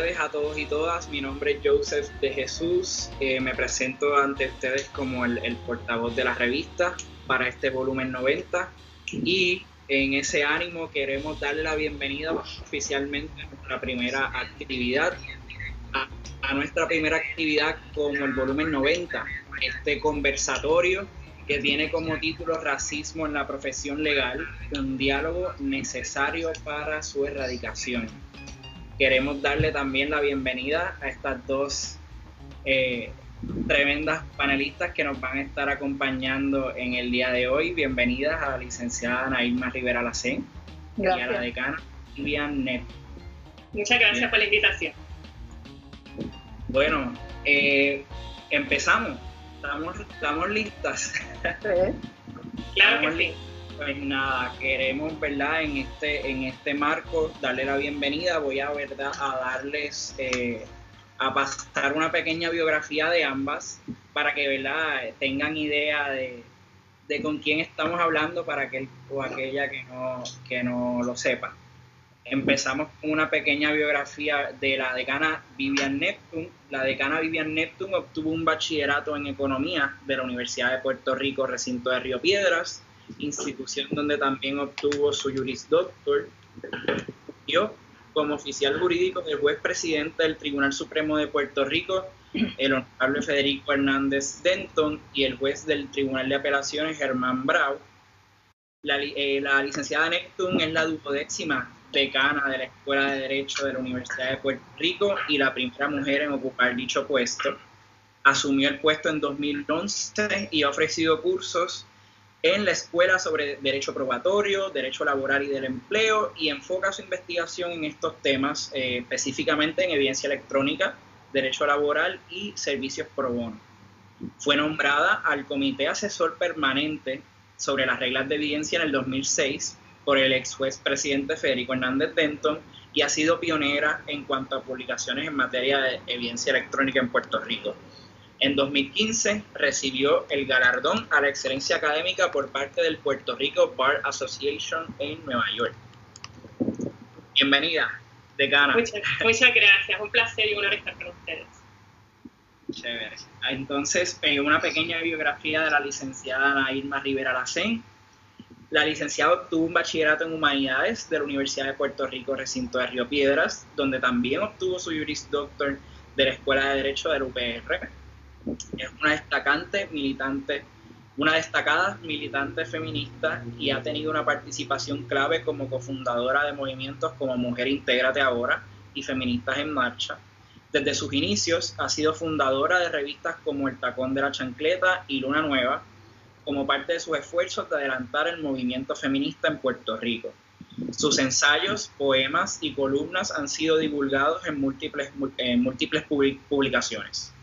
tardes a todos y todas. Mi nombre es Joseph de Jesús. Eh, me presento ante ustedes como el, el, portavoz de la revista para este volumen 90. Y en ese ánimo queremos darle la bienvenida oficialmente a nuestra primera actividad, a, a nuestra primera actividad como el volumen 90, este conversatorio que tiene como título Racismo en la profesión legal, un diálogo necesario para su erradicación queremos darle también la bienvenida a estas dos eh, tremendas panelistas que nos van a estar acompañando en el día de hoy. Bienvenidas a la licenciada Nailma Rivera Lacén y a la decana Vivian Net. Muchas gracias por la invitación. Bueno, eh, empezamos. Estamos, estamos listas. claro que sí. Pues nada, queremos, ¿verdad? En este, en este marco darle la bienvenida. Voy a, ¿verdad? A darles, eh, a pasar una pequeña biografía de ambas para que, ¿verdad? Tengan idea de, con quién estamos hablando para aquel o aquella que no, que no lo sepa. Empezamos con una pequeña biografía de la decana Vivian Neptune. La decana Vivian Neptune obtuvo un bachillerato en economía de la Universidad de Puerto Rico, recinto de Río Piedras institución donde también obtuvo su Juris Doctor. Yo, como oficial jurídico del juez presidente del Tribunal Supremo de Puerto Rico, el honorable Federico Hernández Denton, y el juez del Tribunal de Apelaciones, Germán Brau. La, eh, la licenciada Neptune es la duodécima decana de la Escuela de Derecho de la Universidad de Puerto Rico y la primera mujer en ocupar dicho puesto. Asumió el puesto en 2011 y ha ofrecido cursos en la escuela sobre derecho probatorio, derecho laboral y del empleo y enfoca su investigación en estos temas, eh, específicamente en evidencia electrónica, derecho laboral y servicios pro bono. Fue nombrada al Comité Asesor Permanente sobre las reglas de evidencia en el 2006 por el ex juez presidente Federico Hernández Denton y ha sido pionera en cuanto a publicaciones en materia de evidencia electrónica en Puerto Rico. En 2015 recibió el galardón a la excelencia académica por parte del Puerto Rico Bar Association en Nueva York. Bienvenida, decana. Muchas, muchas gracias, un placer y un honor estar con ustedes. Chévere. Entonces, eh, una pequeña biografía de la licenciada Irma Rivera Lacén. La licenciada obtuvo un bachillerato en Humanidades de la Universidad de Puerto Rico, recinto de Río Piedras, donde también obtuvo su Juris Doctor de la Escuela de Derecho del UPR es una destacante militante, una destacada militante feminista y ha tenido una participación clave como cofundadora de movimientos como Mujer Intégrate Ahora y Feministas en Marcha. Desde sus inicios ha sido fundadora de revistas como El Tacón de la Chancleta y Luna Nueva, como parte de sus esfuerzos de adelantar el movimiento feminista en Puerto Rico. Sus ensayos, poemas y columnas han sido divulgados en múltiples, en múltiples publicaciones.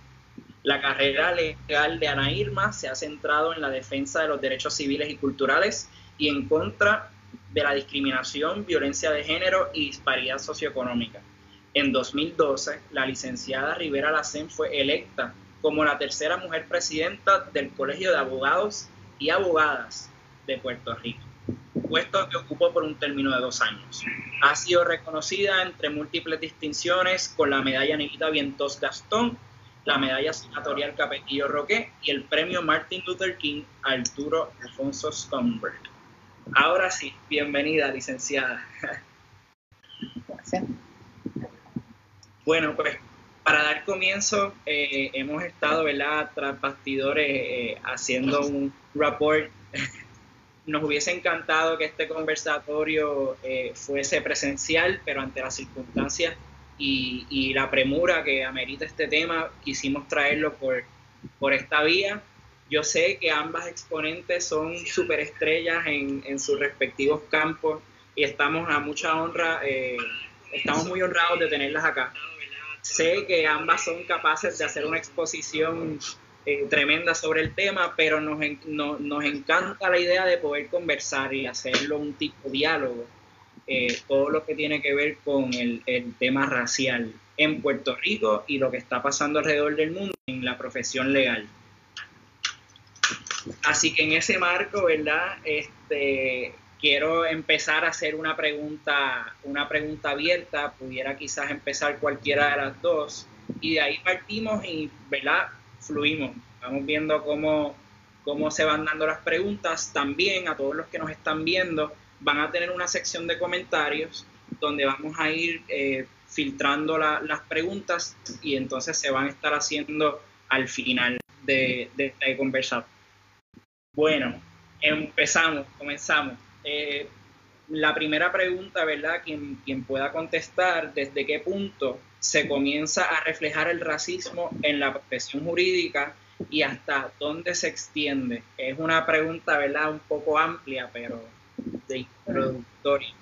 La carrera legal de Ana Irma se ha centrado en la defensa de los derechos civiles y culturales y en contra de la discriminación, violencia de género y disparidad socioeconómica. En 2012, la licenciada Rivera Lacén fue electa como la tercera mujer presidenta del Colegio de Abogados y Abogadas de Puerto Rico, puesto que ocupó por un término de dos años. Ha sido reconocida entre múltiples distinciones con la medalla Negrita Vientos Gastón la medalla senatorial Capetillo Roque y el premio Martin Luther King Arturo Alfonso Stomberg. Ahora sí, bienvenida, licenciada. Gracias. Bueno, pues para dar comienzo, eh, hemos estado, ¿verdad?, tras bastidores eh, haciendo un report. Nos hubiese encantado que este conversatorio eh, fuese presencial, pero ante las circunstancias y, la premura que amerita este tema, quisimos traerlo por, por esta vía. Yo sé que ambas exponentes son superestrellas en, en sus respectivos campos y estamos a mucha honra, eh, estamos muy honrados de tenerlas acá. Sé que ambas son capaces de hacer una exposición eh, tremenda sobre el tema, pero nos, nos encanta la idea de poder conversar y hacerlo un tipo de diálogo eh, todo lo que tiene que ver con el, tema racial en Puerto Rico y lo que está pasando alrededor del mundo en la profesión legal. Así que en ese marco, ¿verdad? Este, quiero empezar a hacer una pregunta, una pregunta abierta, pudiera quizás empezar cualquiera de las dos, y de ahí partimos y, ¿verdad? Fluimos. Vamos viendo cómo, cómo se van dando las preguntas. También a todos los que nos están viendo, van a tener una sección de comentarios donde vamos a ir eh, filtrando las preguntas y entonces se van a estar haciendo al final de, de esta conversación. Bueno, empezamos, comenzamos. Eh, la primera pregunta, ¿verdad? Quien, quien pueda contestar, ¿desde qué punto se comienza a reflejar el racismo en la profesión jurídica y hasta dónde se extiende? Es una pregunta, ¿verdad? Un poco amplia, pero de introductoria.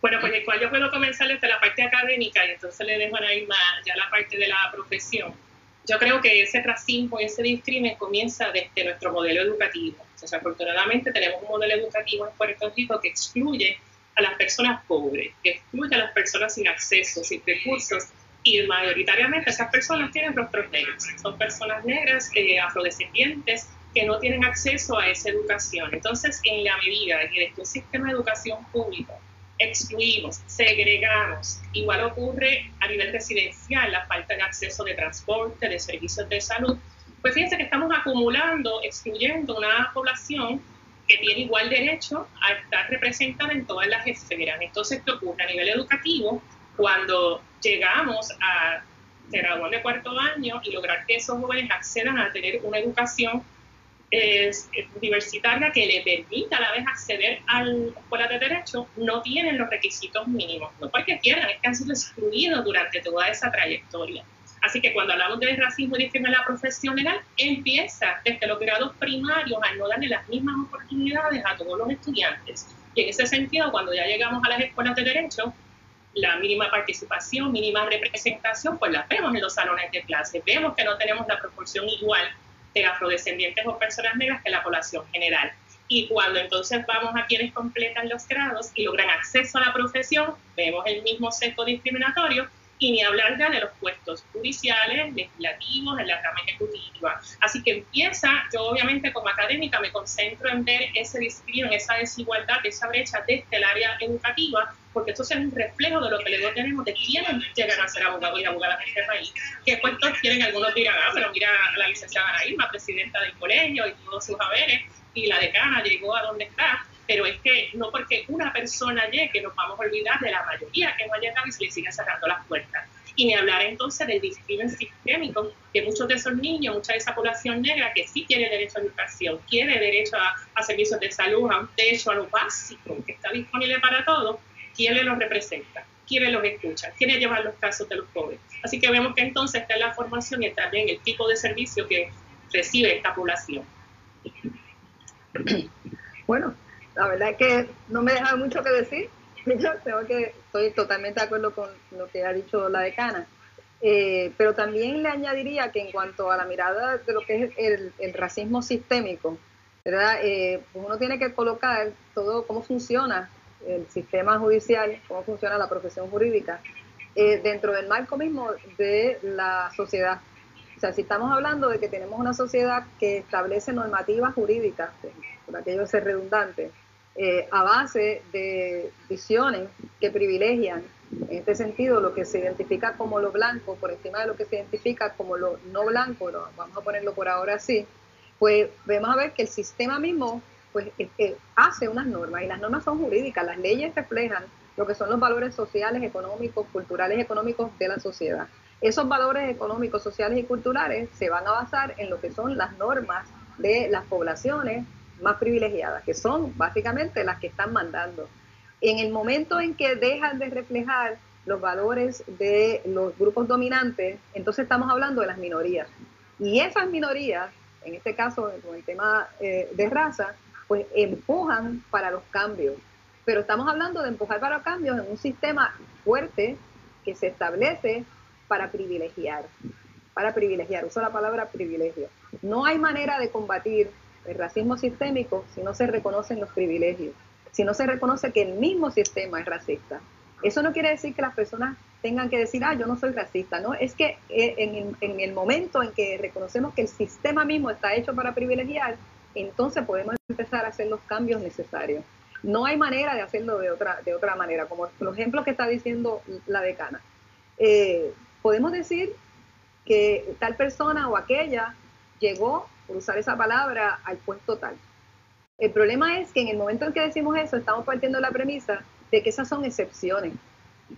Bueno, pues el cual yo puedo comenzar desde la parte académica y entonces le dejo a Irma ya la parte de la profesión. Yo creo que ese racismo y ese discrimen comienza desde nuestro modelo educativo. Desafortunadamente tenemos un modelo educativo en Puerto Rico que excluye a las personas pobres, que excluye a las personas sin acceso, sin recursos, y mayoritariamente esas personas tienen rostros negros. Son personas negras, eh, afrodescendientes, que no tienen acceso a esa educación. Entonces, en la medida en que este sistema de educación público excluimos, segregamos. Igual ocurre a nivel residencial, la falta de acceso de transporte, de servicios de salud. Pues fíjense que estamos acumulando, excluyendo una población que tiene igual derecho a estar representada en todas las esferas. Entonces, ¿qué ocurre? A nivel educativo, cuando llegamos a se gradúan de cuarto año y lograr que esos jóvenes accedan a tener una educación es, universitaria que le permita a la vez acceder a la escuela de derecho no tienen los requisitos mínimos, no porque quieran, es que han sido excluidos durante toda esa trayectoria. Así que cuando hablamos de racismo y discriminación en la profesión legal, empieza desde los grados primarios a no darle las mismas oportunidades a todos los estudiantes. Y en ese sentido, cuando ya llegamos a las escuelas de derecho, la mínima participación, mínima representación, pues la vemos en los salones de clase. Vemos que no tenemos la proporción igual de afrodescendientes o personas negras que la población general. Y cuando entonces vamos a quienes completan los grados y logran acceso a la profesión, vemos el mismo sesgo discriminatorio y ni hablar ya de los puestos judiciales, legislativos, en la rama ejecutiva. Así que empieza, yo obviamente como académica me concentro en ver ese discrimen, esa desigualdad, esa brecha desde el área educativa, porque esto es un reflejo de lo que luego tenemos de quiénes llegan a ser abogados y abogadas en este país. ¿Qué puestos tienen? Algunos dirán, ah, pero mira a la licenciada Irma, presidenta del colegio y todos sus haberes, y la decana llegó a donde está pero es que no porque una persona llegue nos vamos a olvidar de la mayoría que no ha llegado y se le sigue cerrando las puertas. Y ni hablar entonces del discrimen sistémico, que muchos de esos niños, mucha de esa población negra que sí tiene derecho a educación, quiere derecho a, servicios de salud, a un techo, a lo básico, que está disponible para todos, ¿quién le los representa? ¿Quién los escucha? ¿Quién lleva los casos de los pobres? Así que vemos que entonces está en la formación y también el tipo de servicio que recibe esta población. Bueno, la verdad es que no me deja mucho que decir. Tengo que, estoy totalmente de acuerdo con lo que ha dicho la decana. Eh, pero también le añadiría que en cuanto a la mirada de lo que es el, racismo sistémico, ¿verdad? Eh, pues uno tiene que colocar todo cómo funciona el sistema judicial, cómo funciona la profesión jurídica, eh, dentro del marco mismo de la sociedad. O sea, si estamos hablando de que tenemos una sociedad que establece normativas jurídicas, por aquello ser redundante, eh, a base de visiones que privilegian, en este sentido, lo que se identifica como lo blanco por encima de lo que se identifica como lo no blanco, vamos a ponerlo por ahora así, pues vemos a ver que el sistema mismo pues hace unas normas y las normas son jurídicas, las leyes reflejan lo que son los valores sociales, económicos, culturales económicos de la sociedad. Esos valores económicos, sociales y culturales se van a basar en lo que son las normas de las poblaciones, más privilegiadas, que son básicamente las que están mandando. En el momento en que dejan de reflejar los valores de los grupos dominantes, entonces estamos hablando de las minorías. Y esas minorías, en este caso con el tema eh, de raza, pues empujan para los cambios. Pero estamos hablando de empujar para los cambios en un sistema fuerte que se establece para privilegiar, para privilegiar, uso la palabra privilegio. No hay manera de combatir el racismo sistémico si no se reconocen los privilegios, si no se reconoce que el mismo sistema es racista. Eso no quiere decir que las personas tengan que decir, ah, yo no soy racista, ¿no? Es que eh, en el, momento en que reconocemos que el sistema mismo está hecho para privilegiar, entonces podemos empezar a hacer los cambios necesarios. No hay manera de hacerlo de otra, de otra manera, como los ejemplos que está diciendo la decana. Eh, podemos decir que tal persona o aquella llegó, por usar esa palabra, al puesto tal. El problema es que en el momento en que decimos eso, estamos partiendo de la premisa de que esas son excepciones.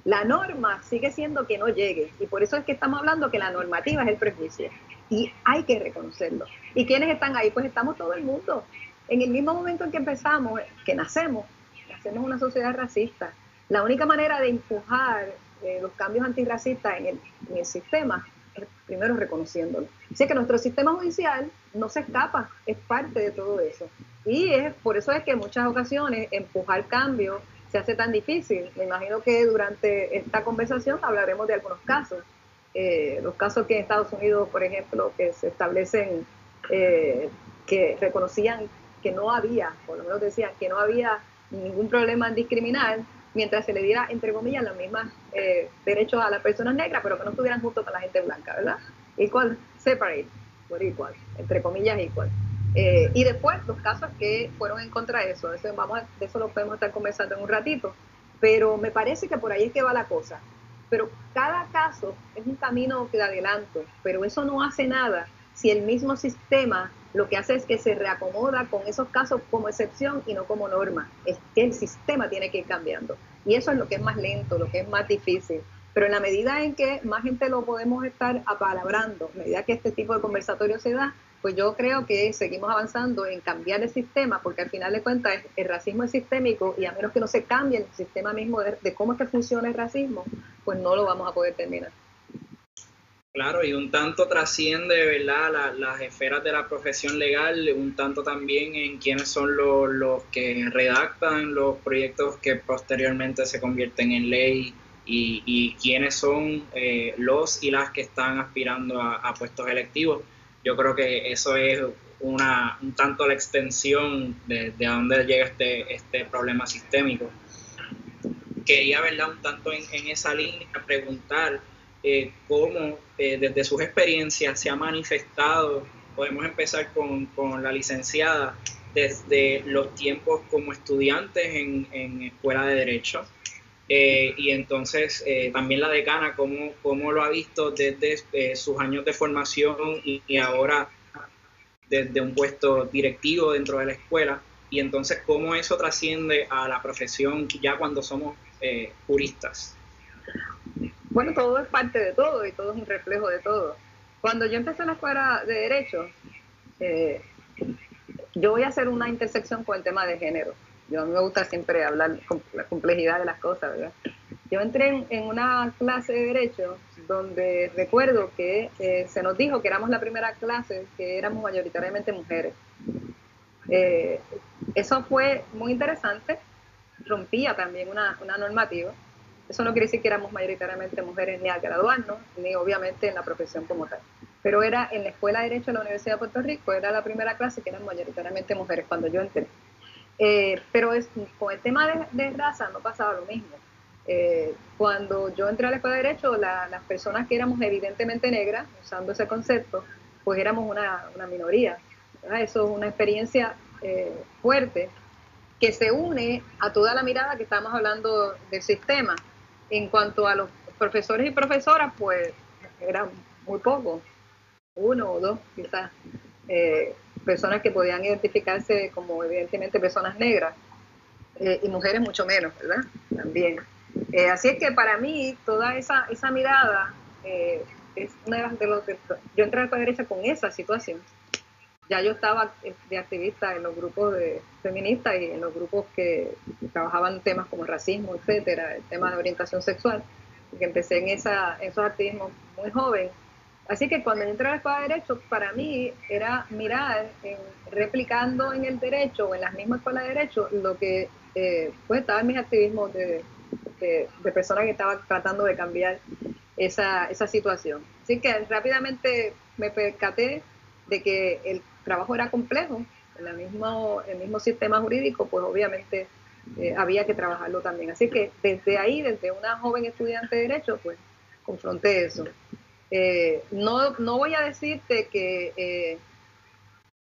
La norma sigue siendo que no llegue y por eso es que estamos hablando que la normativa es el prejuicio y hay que reconocerlo. ¿Y quiénes están ahí? Pues estamos todo el mundo. En el mismo momento en que empezamos, que nacemos, nacemos una sociedad racista. La única manera de empujar eh, los cambios antirracistas en el, en el sistema es primero reconociéndolo. Así que nuestro sistema judicial no se escapa, es parte de todo eso. Y es por eso es que en muchas ocasiones empujar cambios se hace tan difícil. Me imagino que durante esta conversación hablaremos de algunos casos. Eh, los casos que en Estados Unidos, por ejemplo, que se establecen, eh, que reconocían que no había, por lo menos decían que no había ningún problema en discriminar, mientras se le diera, entre comillas, los mismos eh, derechos a las personas negras, pero que no estuvieran junto con la gente blanca, ¿verdad? Equal, separate, por igual, entre comillas, igual. Eh, y después los casos que fueron en contra de eso, eso vamos de eso lo podemos estar conversando en un ratito, pero me parece que por ahí es que va la cosa. Pero cada caso es un camino de adelanto, pero eso no hace nada si el mismo sistema lo que hace es que se reacomoda con esos casos como excepción y no como norma. Es que el sistema tiene que ir cambiando. Y eso es lo que es más lento, lo que es más difícil. Pero en la medida en que más gente lo podemos estar apalabrando, a medida que este tipo de conversatorio se da, pues yo creo que seguimos avanzando en cambiar el sistema, porque al final de cuentas el racismo es sistémico y a menos que no se cambie el sistema mismo de, cómo es que funciona el racismo, pues no lo vamos a poder terminar. Claro, y un tanto trasciende, ¿verdad?, las esferas de la profesión legal, un tanto también en quiénes son los, que redactan los proyectos que posteriormente se convierten en ley y, quiénes son eh, los y las que están aspirando a puestos electivos yo creo que eso es una, un tanto la extensión de, de a dónde llega este, este problema sistémico. Quería, ¿verdad?, un tanto en, esa línea preguntar eh, cómo eh, desde sus experiencias se ha manifestado, podemos empezar con, con la licenciada, desde los tiempos como estudiantes en, en escuela de derecho, eh, y entonces eh, también la decana, ¿cómo, cómo lo ha visto desde eh, sus años de formación y, ahora desde un puesto directivo dentro de la escuela? Y entonces, ¿cómo eso trasciende a la profesión ya cuando somos juristas? Bueno, todo es parte de todo y todo es un reflejo de todo. Cuando yo empecé la escuela de Derecho, yo voy a hacer una intersección con el tema de género yo a mí me gusta siempre hablar con la complejidad de las cosas, ¿verdad? Yo entré en, una clase de Derecho donde recuerdo que eh, se nos dijo que éramos la primera clase que éramos mayoritariamente mujeres. Eh, eso fue muy interesante, rompía también una, una normativa. Eso no quiere decir que éramos mayoritariamente mujeres ni al graduarnos, ni obviamente en la profesión como tal. Pero era en la Escuela de Derecho de la Universidad de Puerto Rico, era la primera clase que eran mayoritariamente mujeres cuando yo entré. Eh, pero es, con el tema de, raza no pasaba lo mismo. Eh, cuando yo entré a la escuela de Derecho, las personas que éramos evidentemente negras, usando ese concepto, pues éramos una, minoría. Eso es una experiencia eh, fuerte que se une a toda la mirada que estamos hablando del sistema. En cuanto a los profesores y profesoras, pues eran muy pocos, uno o dos quizás personas que podían identificarse como evidentemente personas negras eh, y mujeres mucho menos, ¿verdad? También. Eh, así es que para mí toda esa, esa mirada eh, es una de los que yo entré a la derecha con esa situación. Ya yo estaba de activista en los grupos de feministas y en los grupos que trabajaban temas como racismo, etcétera, el tema de orientación sexual, que empecé en, esa, en esos activismos muy joven Así que cuando entré a la escuela de Derecho, para mí era mirar, replicando en el derecho o en las mismas escuelas de Derecho, lo que eh, pues estaba en mis activismos de, personas que estaban tratando de cambiar esa, esa situación. Así que rápidamente me percaté de que el trabajo era complejo, en el mismo, el mismo sistema jurídico, pues obviamente eh, había que trabajarlo también. Así que desde ahí, desde una joven estudiante de Derecho, pues confronté eso. Eh, no, no voy a decirte que, eh,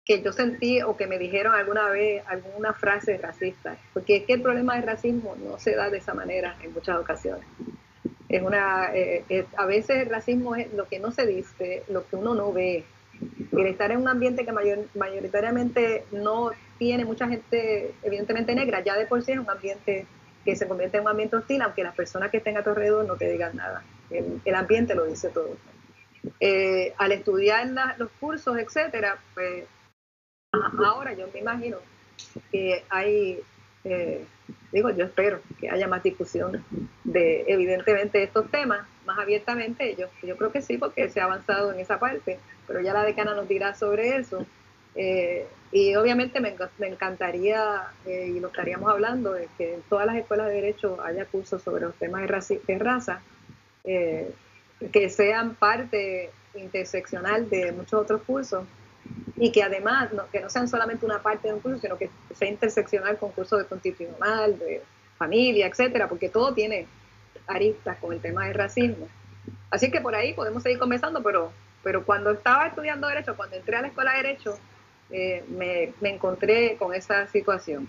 que yo sentí o que me dijeron alguna vez alguna frase racista, porque es que el problema del racismo no se da de esa manera en muchas ocasiones. Es una, eh, a veces el racismo es lo que no se dice, lo que uno no ve. El estar en un ambiente que mayoritariamente no tiene mucha gente, evidentemente negra, ya de por sí es un ambiente que se convierte en un ambiente hostil, aunque las personas que estén a tu alrededor no te digan nada. El, ambiente lo dice todo. Eh, al estudiar los cursos, etcétera, pues Ahora yo me imagino que hay, eh, digo, yo espero que haya más discusión de, evidentemente, estos temas más abiertamente. Yo, yo creo que sí, porque se ha avanzado en esa parte, pero ya la decana nos dirá sobre eso. Eh, y obviamente me, encantaría, eh, y lo estaríamos hablando, de que en todas las escuelas de derecho haya cursos sobre los temas de, de raza, que sean parte interseccional de muchos otros cursos y que además no, que no sean solamente una parte de un curso, sino que sea interseccional con cursos de constitucional, de familia, etcétera, porque todo tiene aristas con el tema del racismo. Así que por ahí podemos seguir conversando, pero, pero cuando estaba estudiando Derecho, cuando entré a la Escuela de Derecho, eh, me, me encontré con esa situación.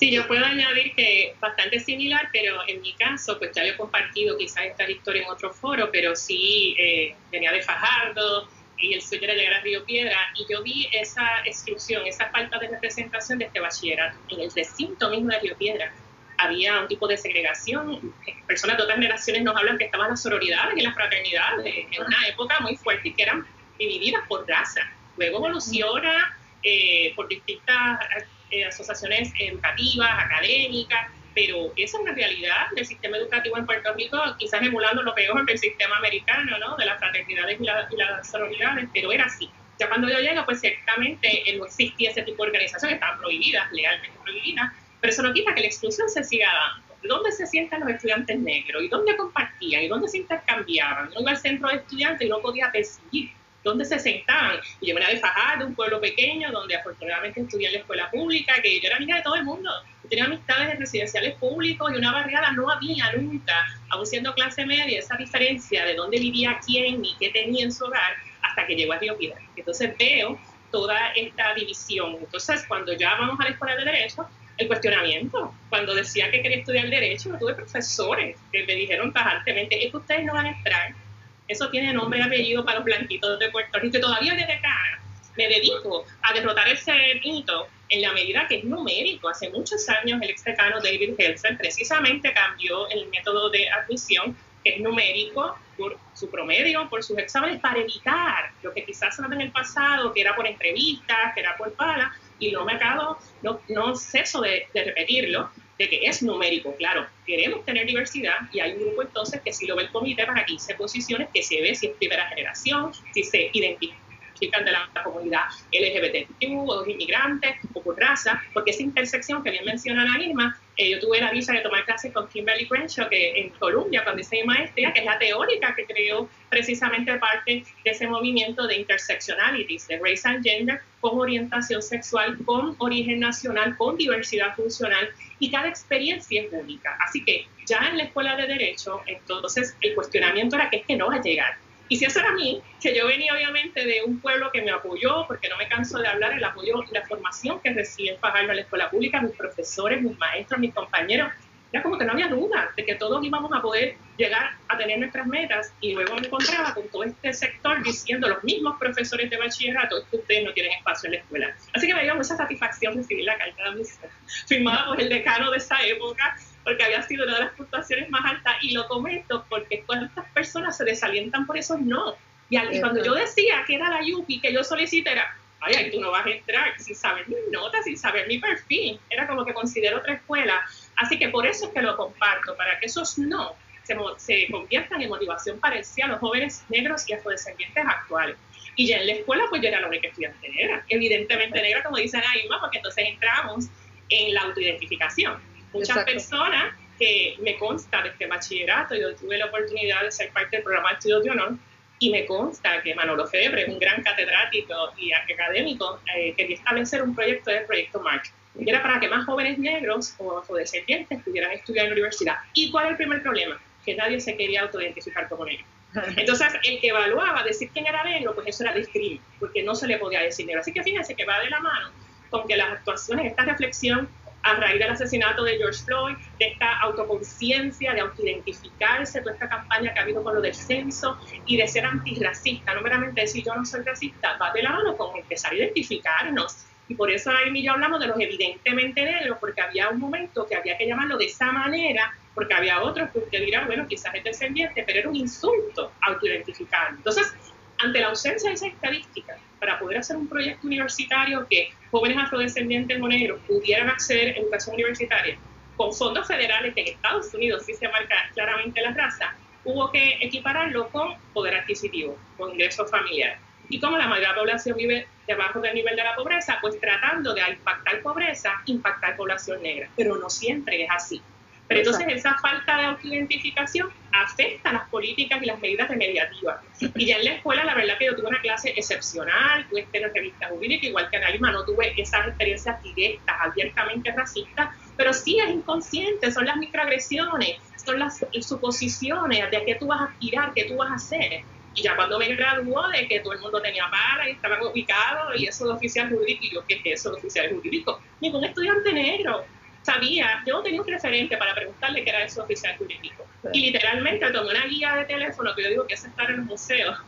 Sí, yo puedo añadir que bastante similar, pero en mi caso, pues ya lo he compartido quizás esta historia en otro foro, pero sí eh, venía de Fajardo, y el suyo era llegar a Río Piedra, y yo vi esa exclusión, esa falta de representación de este bachillerato. En el recinto mismo de Río Piedra había un tipo de segregación. Personas de otras generaciones nos hablan que estaban las sororidades y las fraternidades en una época muy fuerte y que eran divididas por raza. Luego evoluciona eh, por distintas eh, asociaciones educativas, académicas, pero esa es una realidad del sistema educativo en Puerto Rico, quizás emulando lo peor del sistema americano, ¿no? de las fraternidades y, las sororidades, pero era así. Ya cuando yo llego, pues ciertamente no existía ese tipo de organizaciones, estaban prohibidas, legalmente prohibidas, pero eso no quita que la exclusión se siga dando. ¿Dónde se sientan los estudiantes negros? ¿Y dónde compartían? ¿Y dónde se intercambiaban? Yo iba al centro de estudiantes y no podía percibir dónde se sentaban. Y yo venía de un pueblo pequeño, donde afortunadamente estudié en la escuela pública, que yo era amiga de todo el mundo tenía amistades en residenciales públicos y una barriada no había nunca, aún siendo clase media, esa diferencia de dónde vivía quién y qué tenía en su hogar hasta que llegó a Río Piedra. Entonces veo toda esta división. Entonces, cuando ya vamos a la escuela de Derecho, el cuestionamiento. Cuando decía que quería estudiar Derecho, tuve profesores que me dijeron tajantemente, es que ustedes no van a entrar. Eso tiene nombre y apellido para los blanquitos de Puerto Rico. Y todavía desde acá me dedico a derrotar ese mito en la medida que es numérico. Hace muchos años el ex decano David Helser precisamente cambió el método de admisión, que es numérico por su promedio, por sus exámenes, para evitar lo que quizás en el pasado, que era por entrevistas, que era por pala, y no me acabo, no, no ceso de, de repetirlo, de que es numérico, claro, queremos tener diversidad y hay un grupo entonces que si lo ve el comité para 15 posiciones, que se ve si es primera generación, si se identifica de la comunidad LGBTQ o los inmigrantes o por raza, porque esa intersección que bien menciona la misma, eh, yo tuve la visa de tomar clases con Kimberly Crenshaw que en Columbia cuando hice mi maestría, que es la teórica que creó precisamente parte de ese movimiento de intersectionalities, de race and gender, con orientación sexual, con origen nacional, con diversidad funcional, y cada experiencia es única. Así que ya en la escuela de Derecho, entonces el cuestionamiento era que es que no va a llegar y si eso era mí, que yo venía obviamente de un pueblo que me apoyó, porque no me canso de hablar, el apoyo y la formación que recibí en Fajardo en la escuela pública, mis profesores, mis maestros, mis compañeros, era como que no había duda de que todos íbamos a poder llegar a tener nuestras metas y luego me encontraba con todo este sector diciendo los mismos profesores de bachillerato que ustedes no tienen espacio en la escuela. Así que me dio mucha satisfacción recibir la carta de admisión firmada por el decano de esa época porque había sido una de las puntuaciones más altas y lo comento porque cuántas personas se desalientan por eso no. Y, cuando yo decía que era la Yupi, que yo solicité, era, ay, ay, tú no vas a entrar sin saber mis notas, sin saber mi perfil. Era como que considero otra escuela. Así que por eso es que lo comparto, para que esos no se, se conviertan en motivación parecida a los jóvenes negros y afrodescendientes actuales. Y ya en la escuela, pues yo era la única estudiante negra, evidentemente negra, como dicen ahí, porque entonces entramos en la autoidentificación muchas personas que me consta de este bachillerato, yo tuve la oportunidad de ser parte del programa de estudios de honor y me consta que Manolo Febre, un gran catedrático y académico, eh, quería establecer un proyecto de Proyecto March. Y era para que más jóvenes negros o descendientes pudieran estudiar en la universidad. ¿Y cuál es el primer problema? Que nadie se quería autoidentificar como negro. Entonces, el que evaluaba decir quién era negro, pues eso era discrimen, porque no se le podía decir negro. Así que fíjense que va de la mano con que las actuaciones, esta reflexión a raíz del asesinato de George Floyd, de esta autoconciencia, de autoidentificarse, toda esta campaña que ha habido con lo del censo y de ser antirracista, no meramente decir yo no soy racista, va de la mano con empezar a identificarnos. Y por eso ahí y yo hablamos de los evidentemente negros, porque había un momento que había que llamarlo de esa manera, porque había otros que dirán, bueno, quizás es descendiente, pero era un insulto autoidentificar. Entonces, ante la ausencia de esa estadística, para poder hacer un proyecto universitario que jóvenes afrodescendientes o negros pudieran acceder a educación universitaria con fondos federales que en Estados Unidos sí se marca claramente la raza, hubo que equipararlo con poder adquisitivo, con ingresos familiares. Y como la mayoría de la población vive debajo del nivel de la pobreza, pues tratando de impactar pobreza, impactar población negra. Pero no siempre es así. Pero entonces esa falta de autoidentificación afecta las políticas y las medidas remediativas. Y ya en la escuela, la verdad que yo tuve una clase excepcional, tuve en revista jurídica, igual que Analima, no tuve esas experiencias directas, abiertamente racistas, pero sí es inconsciente, son las microagresiones, son las suposiciones de a qué tú vas a aspirar, qué tú vas a hacer. Y ya cuando me graduó de que todo el mundo tenía para y estaban ubicados y eso de oficial jurídico, y yo, ¿qué es eso de oficial jurídico? Ningún estudiante negro sabía, yo tenía un referente para preguntarle qué era eso oficial jurídico. Y literalmente tomé una guía de teléfono que yo digo que es estar en el museo.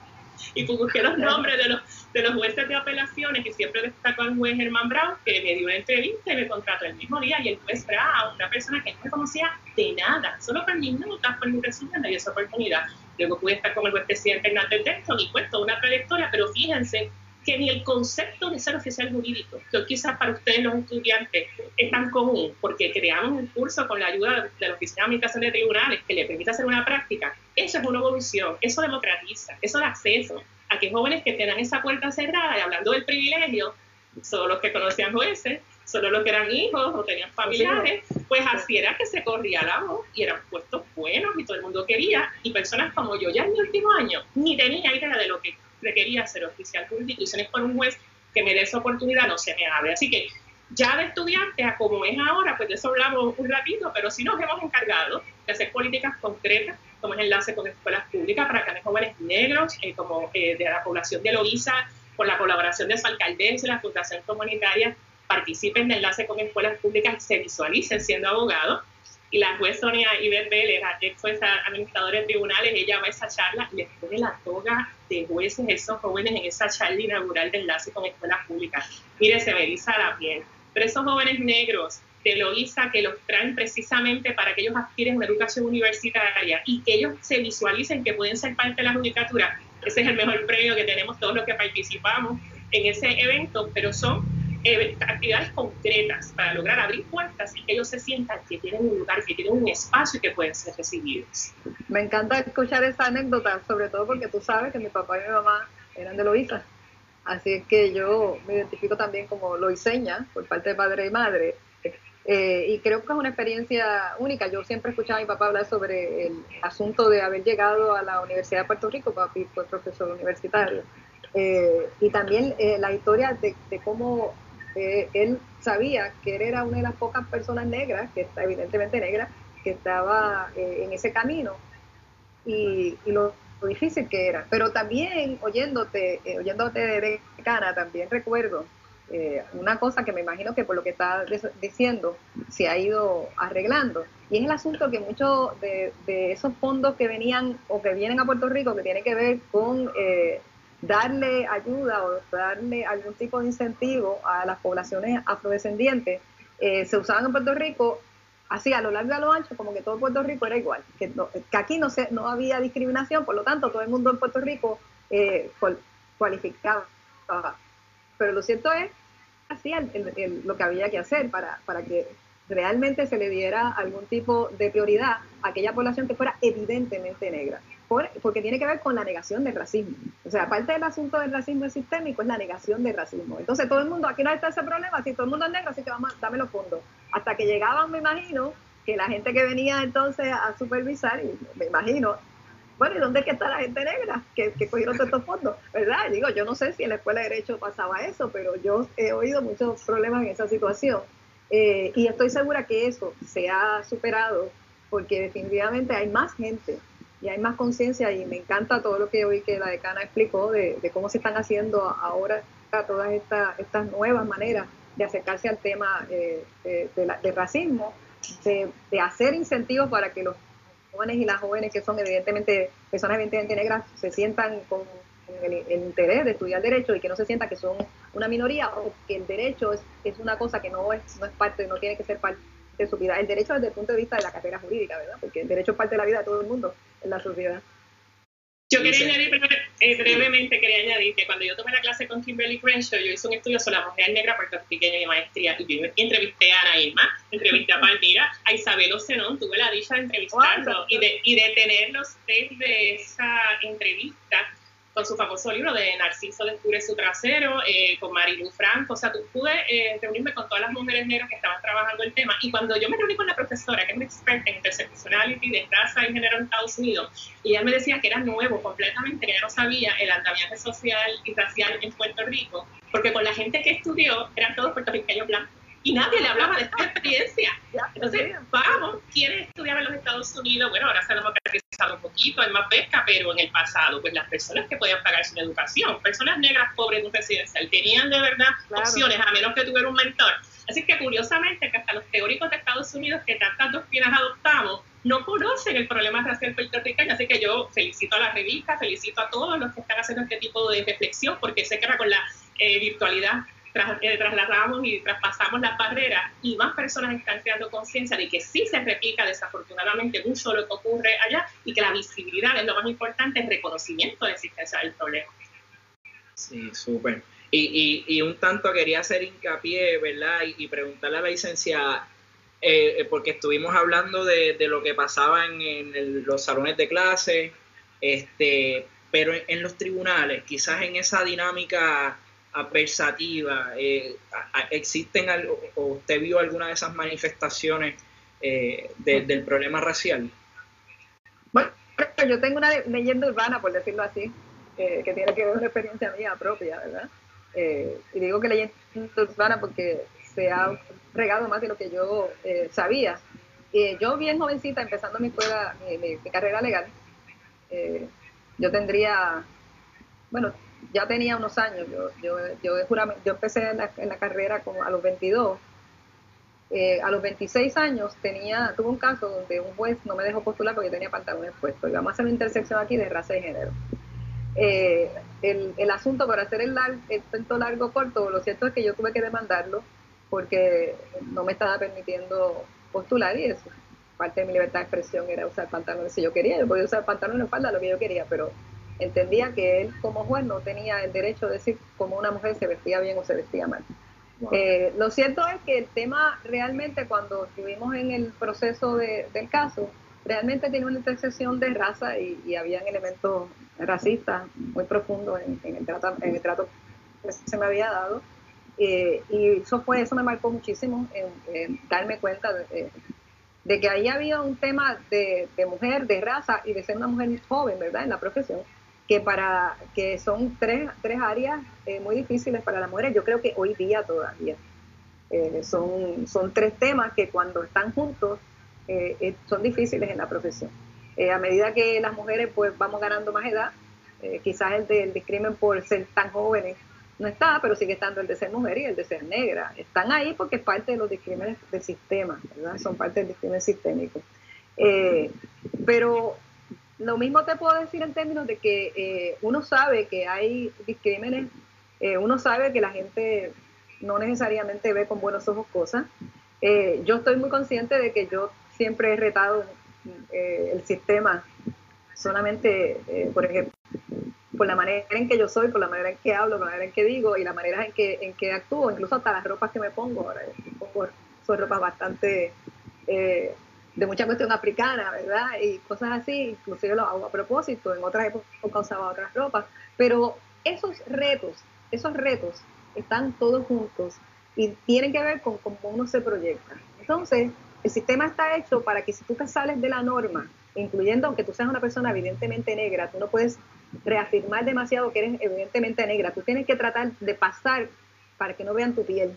Y busqué los nombres de los, de los jueces de apelaciones y siempre destacó el juez Germán Brown, que me dio una entrevista y me contrató el mismo día. Y el juez Brown, una persona que no me conocía de nada, solo por mis notas, por mi resumen, me dio esa oportunidad. Luego pude estar con el juez presidente Hernández Denton y pues toda una trayectoria, pero fíjense que ni el concepto de ser oficial jurídico, que quizás para ustedes los estudiantes es tan común, porque creamos un curso con la ayuda de la Oficina de Administración de Tribunales que le permite hacer una práctica, eso es una evolución, eso democratiza, eso da acceso a que jóvenes que tengan esa puerta cerrada, y hablando del privilegio, solo los que conocían jueces, solo los que eran hijos o tenían familiares, pues así era que se corría la voz y eran puestos buenos y todo el mundo quería, y personas como yo ya en mi último año ni tenía idea de lo que requería ser oficial jurídico y si no es por un juez que me dé esa oportunidad, no se me abre. Así que ya de estudiantes a como es ahora, pues de eso hablamos un ratito, pero sí nos hemos encargado de hacer políticas concretas, como es enlace con escuelas públicas para que los jóvenes negros, eh, como eh, de la población de Loíza, con la colaboración de su alcaldesa y la fundación comunitaria, participen de enlace con escuelas públicas se visualicen siendo abogados y la juez Sonia Iber Vélez, ex jueza administradora de tribunales, ella va a esa charla y les pone la toga de jueces esos jóvenes en esa charla inaugural de enlace con escuelas públicas. Mire, se me eriza la piel. Pero esos jóvenes negros de Loíza que los traen precisamente para que ellos aspiren a una educación universitaria y que ellos se visualicen que pueden ser parte de la judicatura, ese es el mejor premio que tenemos todos los que participamos en ese evento, pero son eh, actividades concretas para lograr abrir puertas y que ellos se sientan que tienen un lugar, que tienen un espacio y que pueden ser recibidos. Me encanta escuchar esa anécdota, sobre todo porque tú sabes que mi papá y mi mamá eran de Loíza. Así es que yo me identifico también como loiseña por parte de padre y madre. Eh, y creo que es una experiencia única. Yo siempre escuchaba a mi papá hablar sobre el asunto de haber llegado a la Universidad de Puerto Rico, papi fue profesor universitario. Eh, y también la historia de, de, cómo él sabía que él era una de las pocas personas negras, que está evidentemente negra, que estaba eh, en ese camino y, lo, difícil que era. Pero también oyéndote, eh, oyéndote de Cana, también recuerdo eh, una cosa que me imagino que por lo que está diciendo se ha ido arreglando. Y es el asunto que muchos de, de, esos fondos que venían o que vienen a Puerto Rico, que tienen que ver con darle ayuda o darle algún tipo de incentivo a las poblaciones afrodescendientes, eh, se usaban en Puerto Rico así a lo largo y a lo ancho, como que todo Puerto Rico era igual, que, aquí no, se, no había discriminación, por lo tanto todo el mundo en Puerto Rico eh, cualificaba. Pero lo cierto es, hacían lo que había que hacer para, para que realmente se le diera algún tipo de prioridad a aquella población que fuera evidentemente negra porque tiene que ver con la negación del racismo. O sea, aparte del asunto del racismo sistémico es la negación del racismo. Entonces todo el mundo, aquí no está ese problema, si todo el mundo es negro, así que vamos, dame los fondos. Hasta que llegaban, me imagino, que la gente que venía entonces a supervisar, y me imagino, bueno, ¿y dónde es que está la gente negra que, que cogieron todos estos fondos? ¿Verdad? Digo, yo no sé si en la escuela de Derecho pasaba eso, pero yo he oído muchos problemas en esa situación. Eh, y estoy segura que eso se ha superado porque definitivamente hay más gente y hay más conciencia y me encanta todo lo que hoy que la decana explicó de, cómo se están haciendo ahora todas estas, estas nuevas maneras de acercarse al tema eh, de, racismo, de, hacer incentivos para que los jóvenes y las jóvenes que son evidentemente personas evidentemente negras se sientan con, el, interés de estudiar derecho y que no se sientan que son una minoría o que el derecho es, es una cosa que no es, no es parte, no tiene que ser parte de su vida. El derecho desde el punto de vista de la carrera jurídica, ¿verdad? Porque el derecho es parte de la vida de todo el mundo en la sociedad. Yo quería añadir, eh, brevemente quería añadir que cuando yo tomé la clase con Kimberly Crenshaw, yo hice un estudio sobre la mujer negra puertorriqueña de maestría y yo entrevisté a Ana Irma, entrevisté a Palmira, a Isabel Ocenón, tuve la dicha de entrevistarlo y de, y de tener los test de esa entrevista con su famoso libro de Narciso descubre su trasero, eh, con Marilu Franco, o sea, pude eh, reunirme con todas las mujeres negras que estaban trabajando el tema, y cuando yo me reuní con la profesora, que es una experta en interseccionality de raza y género en Estados Unidos, y ella me decía que era nuevo completamente, que ella no sabía el andamiaje social y racial en Puerto Rico, porque con la gente que estudió eran todos puertorriqueños blancos y nadie le hablaba de esta experiencia. Entonces, vamos, ¿quieren estudiar en los Estados Unidos? Bueno, ahora se ha democratizado un poquito, hay más pesca, pero en el pasado, pues las personas que podían pagar su educación, personas negras pobres de un residencial, tenían de verdad opciones, a menos que tuvieran un mentor. Así que curiosamente que hasta los teóricos de Estados Unidos que tantas doctrinas adoptamos no conocen el problema racial puertorriqueño, así que yo felicito a la revista, felicito a todos los que están haciendo este tipo de reflexión, porque sé que ahora con la eh, virtualidad eh, trasladamos y traspasamos las barreras y más personas están creando conciencia de que sí se replica desafortunadamente mucho lo que ocurre allá y que la visibilidad es lo más importante, el reconocimiento de la existencia del problema. Sí, súper. Y, y, un tanto quería hacer hincapié, ¿verdad? Y, preguntarle a la licenciada, eh, eh, porque estuvimos hablando de, de lo que pasaba en, los salones de clase, este, pero en los tribunales, quizás en esa dinámica adversativa, eh, ¿existen algo, o usted vio alguna de esas manifestaciones eh, del problema racial? Bueno, yo tengo una leyenda urbana, por decirlo así, que tiene que ver con una experiencia mía propia, ¿verdad? Eh, y digo que leyenda urbana porque se ha regado más de lo que yo sabía. yo bien jovencita, empezando mi, escuela, mi, mi carrera legal, yo tendría, bueno, ya tenía unos años, yo, yo, yo, yo empecé en la, en la, carrera como a los 22. Eh, a los 26 años tenía, tuve un caso donde un juez no me dejó postular porque tenía pantalones puestos. Y vamos a hacer una intersección aquí de raza y género. Eh, el, el, asunto, para hacer el, el cuento largo corto, lo cierto es que yo tuve que demandarlo porque no me estaba permitiendo postular y eso. Parte de mi libertad de expresión era usar pantalones si yo quería. Yo podía usar pantalones en falda lo que yo quería, pero entendía que él como juez no tenía el derecho de decir cómo una mujer se vestía bien o se vestía mal. Eh, lo cierto es que el tema realmente cuando estuvimos en el proceso del caso, realmente tiene una intersección de raza y, y habían elementos racistas muy profundos en, el, trato, en el trato que se me había dado. Eh, y eso fue, eso me marcó muchísimo en, darme cuenta de, de, que ahí había un tema de, de, mujer, de raza y de ser una mujer joven, ¿verdad? En la profesión que para que son tres, tres áreas eh, muy difíciles para las mujeres, yo creo que hoy día todavía. Eh, son, son tres temas que cuando están juntos eh, son difíciles en la profesión. a medida que las mujeres pues vamos ganando más edad, quizás el del discrimen por ser tan jóvenes no está, pero sigue estando el de ser mujer y el de ser negra. Están ahí porque es parte de los discrímenes del sistema, ¿verdad? Son parte del discrimen sistémico. pero lo mismo te puedo decir en términos de que eh, uno sabe que hay discrímenes, eh, uno sabe que la gente no necesariamente ve con buenos ojos cosas. Eh, yo estoy muy consciente de que yo siempre he retado el sistema solamente, por ejemplo, por la manera en que yo soy, por la manera en que hablo, por la manera en que digo y la manera en que, en que actúo, incluso hasta las ropas que me pongo. Ahora, son ropas bastante de mucha cuestión africana, ¿verdad? Y cosas así, inclusive lo hago a propósito, en otras épocas usaba otras ropas, pero esos retos, esos retos están todos juntos y tienen que ver con cómo uno se proyecta. Entonces, el sistema está hecho para que si tú te sales de la norma, incluyendo aunque tú seas una persona evidentemente negra, tú no puedes reafirmar demasiado que eres evidentemente negra, tú tienes que tratar de pasar para que no vean tu piel.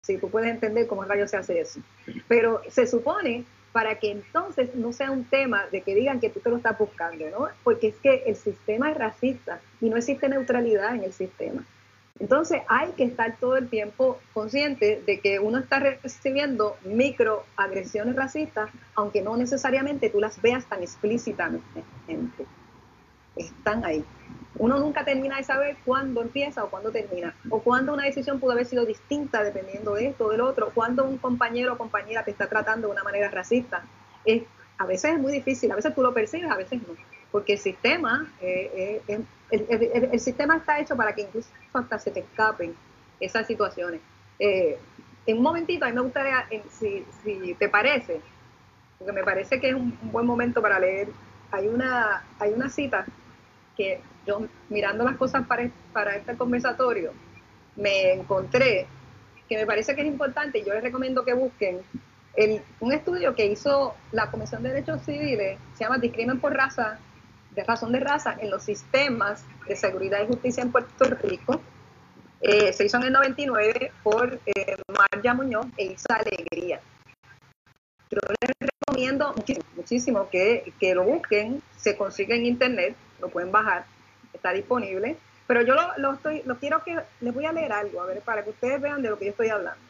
Si tú puedes entender cómo rayo se hace eso. Pero se supone para que entonces no sea un tema de que digan que tú te lo estás buscando, ¿no? Porque es que el sistema es racista y no existe neutralidad en el sistema. Entonces hay que estar todo el tiempo consciente de que uno está recibiendo microagresiones racistas, aunque no necesariamente tú las veas tan explícitamente. Están ahí. Uno nunca termina de saber cuándo empieza o cuándo termina, o cuándo una decisión pudo haber sido distinta dependiendo de esto o del otro, cuándo un compañero o compañera te está tratando de una manera racista. Es, a veces es muy difícil, a veces tú lo percibes, a veces no, porque el sistema eh, eh, el, sistema está hecho para que incluso hasta se te escapen esas situaciones. Eh, en un momentito, a mí me gustaría, si, te parece, porque me parece que es un, buen momento para leer, hay una, hay una cita yo mirando las cosas para, para este conversatorio, me encontré que me parece que es importante y yo les recomiendo que busquen el, un estudio que hizo la Comisión de Derechos Civiles, se llama Discrimen por Raza, de razón de raza en los sistemas de seguridad y justicia en Puerto Rico. Eh, se hizo en el 99 por eh, Marja Muñoz e Isa Alegría. Yo les recomiendo muchísimo, que, que, lo busquen, se consigue en internet, lo pueden bajar, está disponible. Pero yo lo, estoy, lo quiero que les voy a leer algo, a ver, para que ustedes vean de lo que yo estoy hablando.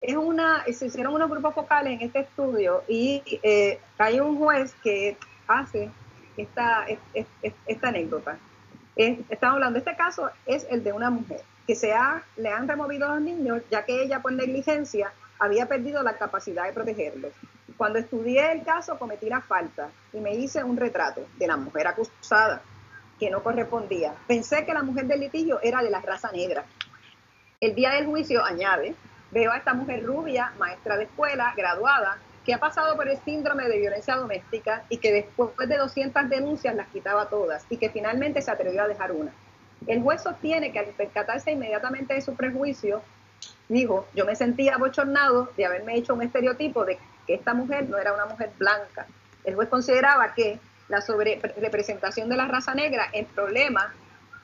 Es una, se hicieron unos grupos focales en este estudio y eh, hay un juez que hace esta, esta anécdota. Estamos hablando, este caso es el de una mujer que se ha, le han removido a los niños ya que ella por negligencia había perdido la capacidad de protegerlos. Cuando estudié el caso cometí la falta y me hice un retrato de la mujer acusada que no correspondía. Pensé que la mujer del litigio era de la raza negra. El día del juicio, añade, veo a esta mujer rubia, maestra de escuela, graduada, que ha pasado por el síndrome de violencia doméstica y que después de 200 denuncias las quitaba todas y que finalmente se atrevió a dejar una. El juez sostiene que al percatarse inmediatamente de su prejuicio, dijo, yo me sentía abochornado de haberme hecho un estereotipo de que esta mujer no era una mujer blanca. El juez consideraba que la sobre representación de la raza negra en problemas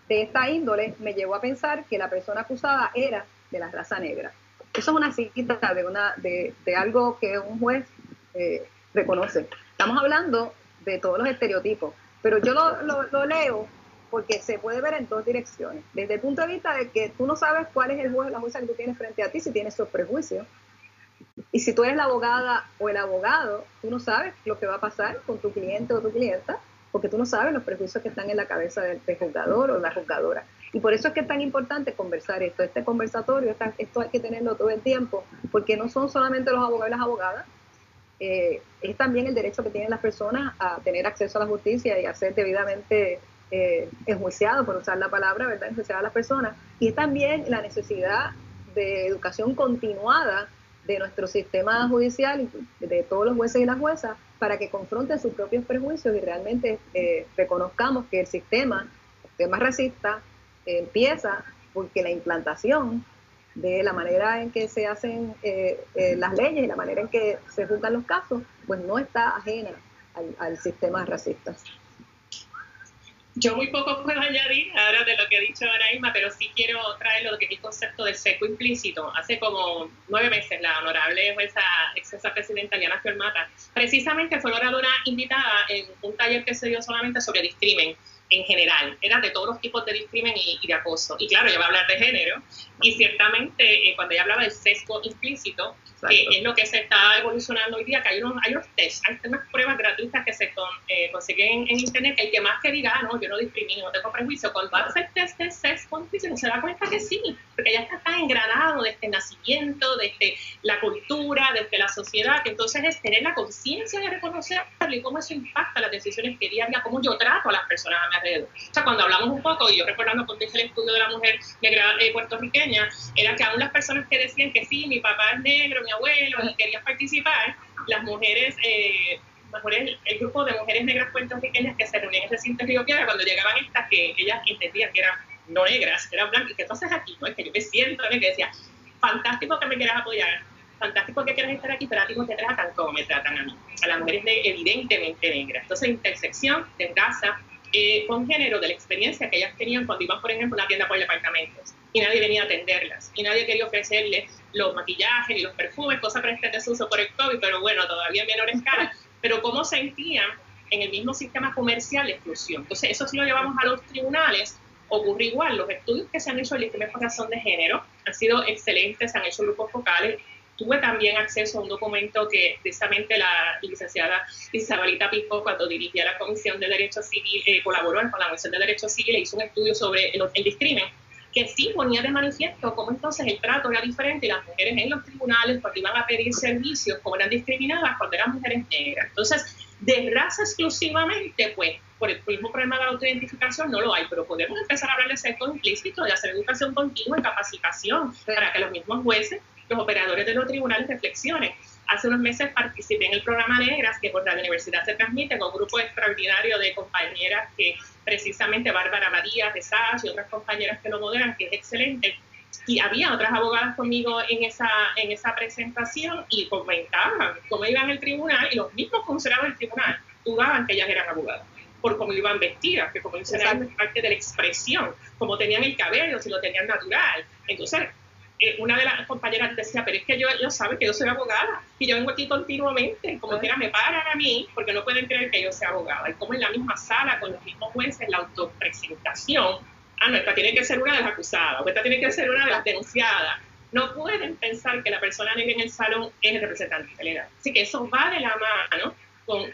de esta índole me llevó a pensar que la persona acusada era de la raza negra. Eso es una cita de, una, de, algo que un juez eh, reconoce. Estamos hablando de todos los estereotipos, pero yo lo, leo porque se puede ver en dos direcciones. Desde el punto de vista de que tú no sabes cuál es el juez o la jueza que tú tienes frente a ti, si tienes sus prejuicios. Y si tú eres la abogada o el abogado, tú no sabes lo que va a pasar con tu cliente o tu clienta, porque tú no sabes los prejuicios que están en la cabeza del, del juzgador o la juzgadora. Y por eso es que es tan importante conversar esto, este conversatorio, esto hay que tenerlo todo el tiempo, porque no son solamente los abogados y las abogadas, eh, es también el derecho que tienen las personas a tener acceso a la justicia y a ser debidamente eh, enjuiciado, por usar la palabra, ¿verdad? Enjuiciar a las personas. Y es también la necesidad de educación continuada de nuestro sistema judicial y de todos los jueces y las juezas para que confronten sus propios prejuicios y realmente eh, reconozcamos que el sistema, el sistema racista, empieza porque la implantación de la manera en que se hacen eh, eh, las leyes y la manera en que se juzgan los casos, pues no está ajena al, sistema racista. Yo muy poco puedo añadir ahora de lo que ha dicho Anaíma, pero sí quiero traer lo que es el concepto del seco implícito. Hace como nueve meses la honorable jueza ex presidenta Diana Fiormata precisamente fue oradora invitada en un taller que se dio solamente sobre discrimen en general, era de todos los tipos de discrimen y, de acoso. Y claro, ella va a hablar de género, y ciertamente eh, cuando ella hablaba del sesgo implícito, que es lo que se está evolucionando hoy día, que hay unos, hay unos test, hay unas pruebas gratuitas que se eh, consiguen en internet, que el que más que diga, ah, no, yo no discrimino, no tengo prejuicio, cuando hace el test de sesgo implícito se da cuenta que sí, porque ya está tan engranado desde el nacimiento, desde la cultura, desde la sociedad, que entonces es tener la conciencia de reconocer y cómo eso impacta las decisiones que día a día, cómo yo trato a las personas a mi alrededor. O sea, cuando hablamos un poco, y yo recordando cuando hice el estudio de la mujer negra eh, puertorriqueña, era que aún las personas que decían que sí, mi papá es negro, mi abuelo, y querían participar, las mujeres, eh, el grupo de mujeres negras puertorriqueñas que se reunían en el recinto de Río Piedra, cuando llegaban estas, que ellas entendían que eran no negras, eran blancas, que entonces aquí, ¿no? Es que yo me siento, que decía, fantástico que me quieras apoyar, fantástico que quieras estar aquí, pero a ti no te tratan como me tratan a mí. A las mujeres evidentemente negras. Entonces, intersección de raza eh, con género, de la experiencia que ellas tenían cuando iban, por ejemplo, a una tienda por departamentos y nadie venía a atenderlas y nadie quería ofrecerles los maquillajes y los perfumes, cosas para este desuso por el COVID, pero bueno, todavía en menor escala, pero cómo sentían en el mismo sistema comercial exclusión. Entonces, eso si lo llevamos a los tribunales, ocurre igual. Los estudios que se han hecho en por razón de género han sido excelentes, se han hecho grupos focales. Tuve también acceso a un documento que precisamente la licenciada Isabelita Pico, cuando dirigía la Comisión de Derechos Civiles, eh, colaboró con la Comisión de Derechos Civiles, hizo un estudio sobre el, el discrimen que sí ponía de manifiesto cómo entonces el trato era diferente y las mujeres en los tribunales cuando iban a pedir servicios, cómo eran discriminadas cuando eran mujeres negras. Entonces, de raza exclusivamente, pues, por el mismo problema de la autoidentificación no lo hay, pero podemos empezar a hablar de sexo implícito, de hacer educación continua y capacitación para que los mismos jueces, los operadores de los tribunales reflexionen. Hace unos meses participé en el programa Negras, que por la universidad se transmite con un grupo extraordinario de compañeras que precisamente Bárbara María de SAS y otras compañeras que lo moderan, que es excelente. Y había otras abogadas conmigo en esa, en esa presentación y comentaban cómo iban al tribunal y los mismos funcionarios del tribunal dudaban que ellas eran abogadas por cómo iban vestidas, que como dicen, es parte de la expresión, cómo tenían el cabello, si lo tenían natural. Entonces, eh, una de las compañeras decía, pero es que yo, yo sabe que yo soy abogada y yo vengo aquí continuamente, como quiera me paran a mí porque no pueden creer que yo sea abogada. Y como en la misma sala con los mismos jueces, la autopresentación, ah, no, esta tiene que ser una de las acusadas, o esta tiene que ser una de las denunciadas. No pueden pensar que la persona negra en el salón es el representante legal. Así que eso va de la mano con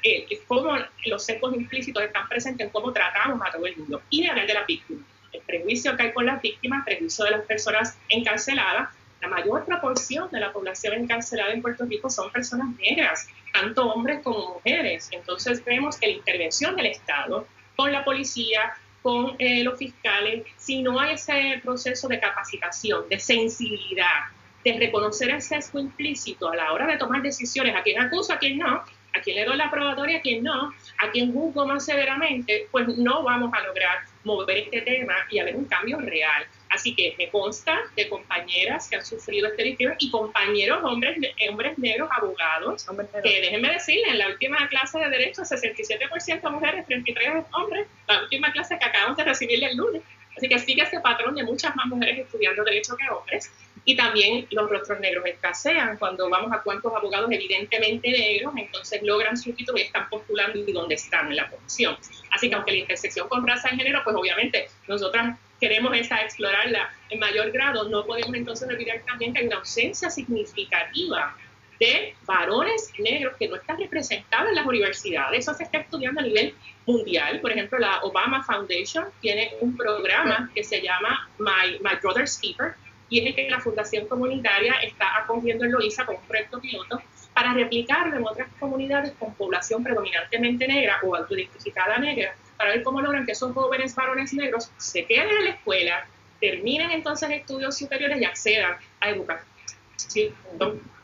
cómo los secos implícitos están presentes en cómo tratamos a todo el mundo. Y de hablar de la víctima el prejuicio que hay con las víctimas, prejuicio de las personas encarceladas, la mayor proporción de la población encarcelada en Puerto Rico son personas negras, tanto hombres como mujeres. Entonces vemos que la intervención del Estado con la policía, con eh, los fiscales, si no hay ese proceso de capacitación, de sensibilidad, de reconocer el sesgo implícito a la hora de tomar decisiones, a quién acusa, a quién no, a quién le doy la probatoria, a quién no, a quién juzgo más severamente, pues no vamos a lograr mover este tema y haber un cambio real. Así que me consta de compañeras que han sufrido este discrimen y compañeros hombres, hombres negros abogados, que déjenme decirles, en la última clase de derecho, 67% mujeres, 33 hombres, la última clase que acabamos de recibir el lunes. Así que sigue ese patrón de muchas más mujeres estudiando derecho que hombres. Y también los rostros negros escasean. Cuando vamos a cuantos abogados evidentemente negros, entonces logran su título y están postulando y dónde están en la posición. Así que aunque la intersección con raza y género, pues obviamente nosotras queremos esa explorarla en mayor grado, no podemos entonces olvidar también que hay una ausencia significativa de varones negros que no están representados en las universidades. Eso se está estudiando a nivel mundial. Por ejemplo, la Obama Foundation tiene un programa que se llama My, My Brother's Keeper, y es el que la Fundación Comunitaria está acogiendo en Loiza como un proyecto piloto para replicarlo en otras comunidades con población predominantemente negra o autoidentificada negra, para ver cómo logran que esos jóvenes varones negros se queden en la escuela, terminen entonces estudios superiores y accedan a educación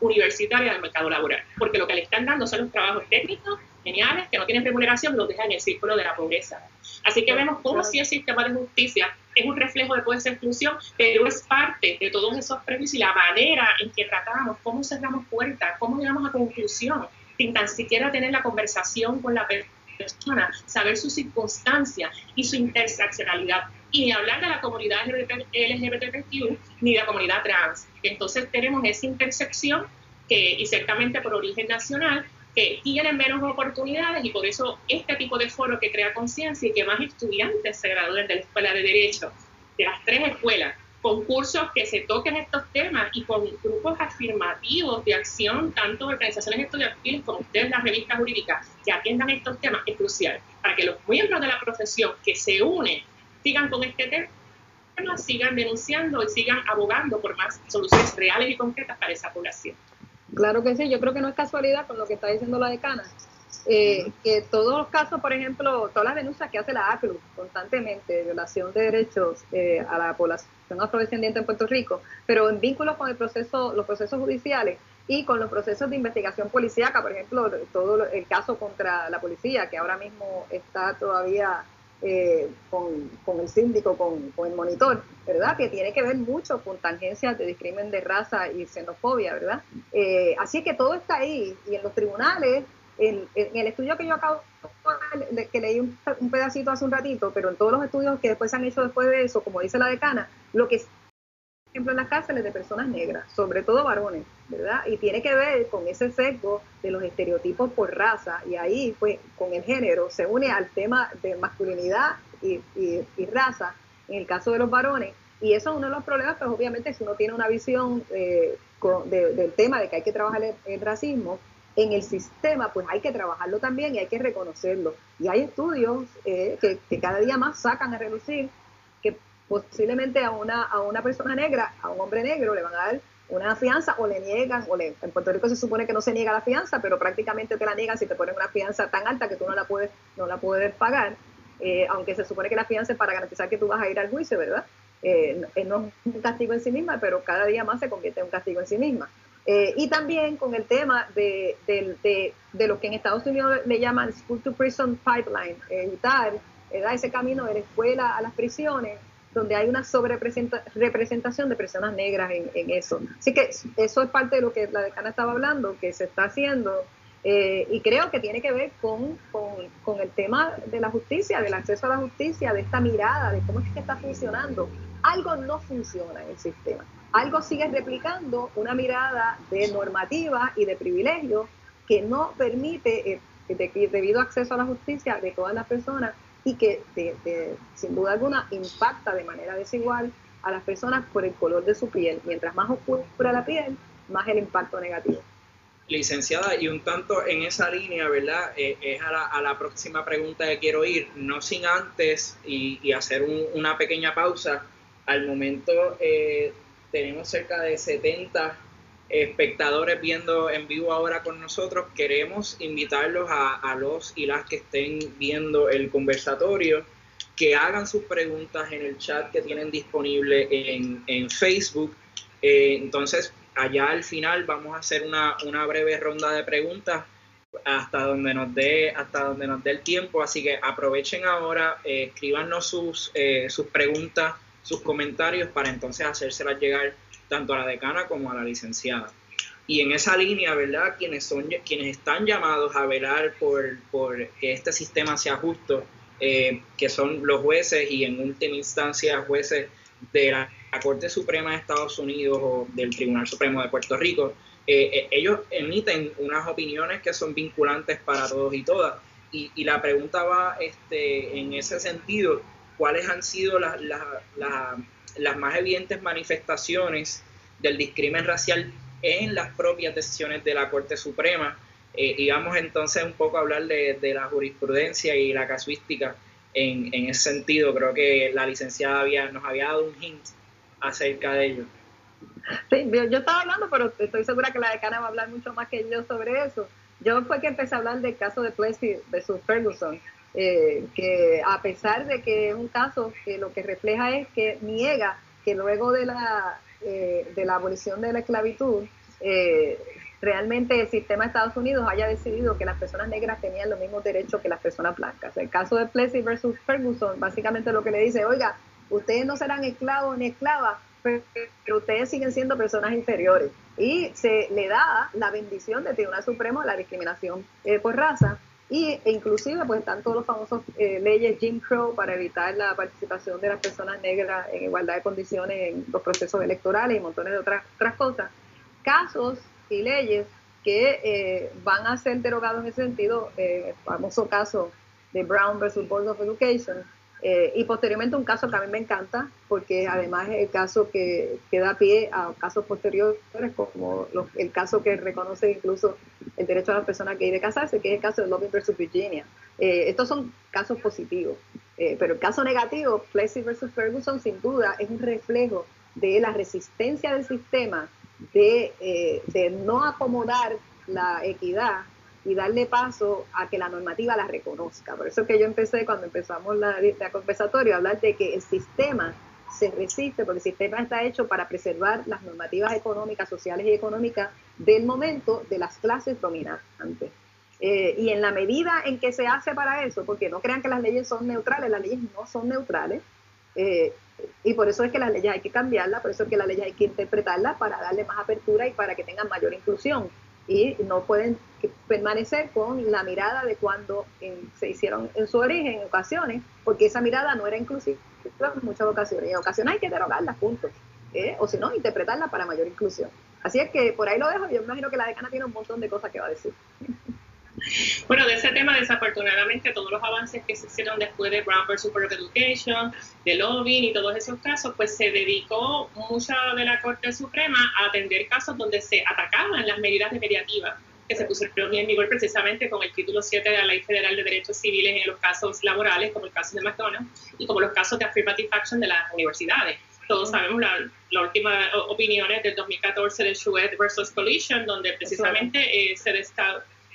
universitaria al mercado laboral. Porque lo que le están dando son los trabajos técnicos geniales que no tienen remuneración, los dejan en el círculo de la pobreza. Así que vemos cómo si el sistema de justicia es un reflejo de toda esa exclusión, pero es parte de todos esos prejuicios y la manera en que tratamos, cómo cerramos puertas, cómo llegamos a conclusión, sin tan siquiera tener la conversación con la persona, saber su circunstancia y su interseccionalidad. Y ni hablar de la comunidad LGBTQ ni de la comunidad trans. Entonces tenemos esa intersección que, y ciertamente por origen nacional, que tienen menos oportunidades y por eso este tipo de foro que crea conciencia y que más estudiantes se gradúen de la Escuela de Derecho, de las tres escuelas, con cursos que se toquen estos temas y con grupos afirmativos de acción, tanto organizaciones estudiantiles como ustedes, las revistas jurídicas, que atiendan estos temas, es crucial para que los miembros de la profesión que se unen sigan con este tema, sigan denunciando y sigan abogando por más soluciones reales y concretas para esa población. Claro que sí, yo creo que no es casualidad con lo que está diciendo la decana, eh, que todos los casos, por ejemplo, todas las denuncias que hace la ACLU constantemente de violación de derechos eh, a la población afrodescendiente en Puerto Rico, pero en vínculos con el proceso, los procesos judiciales y con los procesos de investigación policíaca, por ejemplo, todo el caso contra la policía, que ahora mismo está todavía eh, con, con, el síndico, con, con, el monitor, ¿verdad? Que tiene que ver mucho con tangencias de discrimen de raza y xenofobia, ¿verdad? Eh, así que todo está ahí y en los tribunales, en, el estudio que yo acabo que leí un, pedacito hace un ratito, pero en todos los estudios que después se han hecho después de eso, como dice la decana, lo que ejemplo, en las cárceles de personas negras, sobre todo varones, ¿verdad? Y tiene que ver con ese sesgo de los estereotipos por raza, y ahí, pues, con el género, se une al tema de masculinidad y, raza, en el caso de los varones, y eso es uno de los problemas, pues obviamente si uno tiene una visión eh, del tema de que hay que trabajar el, racismo, en el sistema, pues hay que trabajarlo también y hay que reconocerlo. Y hay estudios eh, que, que, cada día más sacan a relucir posiblemente a una, a una persona negra, a un hombre negro, le van a dar una fianza o le niegan, o le, en Puerto Rico se supone que no se niega la fianza, pero prácticamente te la niegan si te ponen una fianza tan alta que tú no la puedes, no la puedes pagar, eh, aunque se supone que la fianza es para garantizar que tú vas a ir al juicio, ¿verdad? Eh, no es un castigo en sí misma, pero cada día más se convierte en un castigo en sí misma. Eh, y también con el tema de, de, de, lo que en Estados Unidos le llaman School to Prison Pipeline, evitar ese camino de la escuela a las prisiones, donde hay una sobrerepresentación de personas negras en, eso. Así que eso es parte de lo que la decana estaba hablando, que se está haciendo, eh, y creo que tiene que ver con, con, el tema de la justicia, del acceso a la justicia, de esta mirada, de cómo es que está funcionando. Algo no funciona en el sistema. Algo sigue replicando una mirada de normativa y de privilegio que no permite, eh, debido a acceso a la justicia de todas las personas, y que sin duda alguna impacta de manera desigual a las personas por el color de su piel. Mientras más oscura la piel, más el impacto negativo. Licenciada, y un tanto en esa línea, ¿verdad? Eh, es a la, próxima pregunta que quiero ir, no sin antes y, hacer una pequeña pausa. Al momento eh, tenemos cerca de 70 espectadores viendo en vivo ahora con nosotros, queremos invitarlos a, los y las que estén viendo el conversatorio, que hagan sus preguntas en el chat que tienen disponible en, Facebook. Eh, entonces, allá al final vamos a hacer una, breve ronda de preguntas hasta donde nos dé hasta donde nos dé el tiempo así que aprovechen ahora eh, sus eh, sus preguntas sus comentarios para entonces hacérselas llegar tanto a la decana como a la licenciada. Y en esa línea, ¿verdad? Quienes, son, quienes están llamados a velar por, que este sistema sea justo, eh, que son los jueces y en última instancia jueces de la, Corte Suprema de Estados Unidos o del Tribunal Supremo de Puerto Rico, eh, eh, ellos emiten unas opiniones que son vinculantes para todos y todas. Y, la pregunta va este, en ese sentido, ¿cuáles han sido las, las más evidentes manifestaciones del discrimen racial en las propias decisiones de la Corte Suprema. Eh, y vamos entonces un poco a hablar de, la jurisprudencia y la casuística en, ese sentido. Creo que la licenciada había, nos había dado un hint acerca de ello. Sí, yo, estaba hablando, pero estoy segura que la decana va a hablar mucho más que yo sobre eso. Yo fue que empecé a hablar del caso de Plessy versus Ferguson, eh, que a pesar de que es un caso que lo que refleja es que niega que luego de la, eh, de la abolición de la esclavitud, eh, realmente el sistema de Estados Unidos haya decidido que las personas negras tenían los mismos derechos que las personas blancas. El caso de Plessy versus Ferguson, básicamente lo que le dice, oiga, ustedes no serán esclavos ni esclavas, pero ustedes siguen siendo personas inferiores. Y se le da la bendición del Tribunal Supremo a la discriminación por raza, y e inclusive pues están todos los famosos eh, leyes Jim Crow para evitar la participación de las personas negras en igualdad de condiciones en los procesos electorales y montones de otras, otras cosas. Casos y leyes que eh, van a ser derogados en ese sentido, eh, el famoso caso de Brown versus Board of Education, eh, y posteriormente un caso que a mí me encanta, porque además es el caso que, que da pie a casos posteriores, como el caso que reconoce incluso el derecho a las personas que hay de casarse, que es el caso de Loving versus Virginia. Eh, estos son casos positivos, eh, pero el caso negativo, Plessy versus Ferguson, sin duda es un reflejo de la resistencia del sistema de, de no acomodar la equidad y darle paso a que la normativa la reconozca. Por eso que yo empecé cuando empezamos la, la compensatoria a hablar de que el sistema se resiste, porque el sistema está hecho para preservar las normativas económicas, sociales y económicas del momento de las clases dominantes. Eh, y en la medida en que se hace para eso, porque no crean que las leyes son neutrales, las leyes no son neutrales, eh, y por eso es que las leyes hay que cambiarlas, por eso es que las leyes hay que interpretarlas para darle más apertura y para que tengan mayor inclusión y no pueden permanecer con la mirada de cuando se hicieron en su origen en ocasiones, porque esa mirada no era inclusiva en muchas ocasiones. Y en ocasiones hay que derogarla, punto. ¿eh? o si no, interpretarla para mayor inclusión. Así es que por ahí lo dejo yo me imagino que la decana tiene un montón de cosas que va a decir. Bueno, de ese tema, desafortunadamente, todos los avances que se hicieron después de Brown vs. Public Education, de lobbying y todos esos casos, pues se dedicó mucha de la Corte Suprema a atender casos donde se atacaban las medidas mediativas que se pusieron en vigor precisamente con el título 7 de la Ley Federal de Derechos Civiles en los casos laborales, como el caso de McDonald's, y como los casos de affirmative action de las universidades. Todos sabemos las la últimas opiniones del 2014 de Chouet versus Collision, donde precisamente eh, se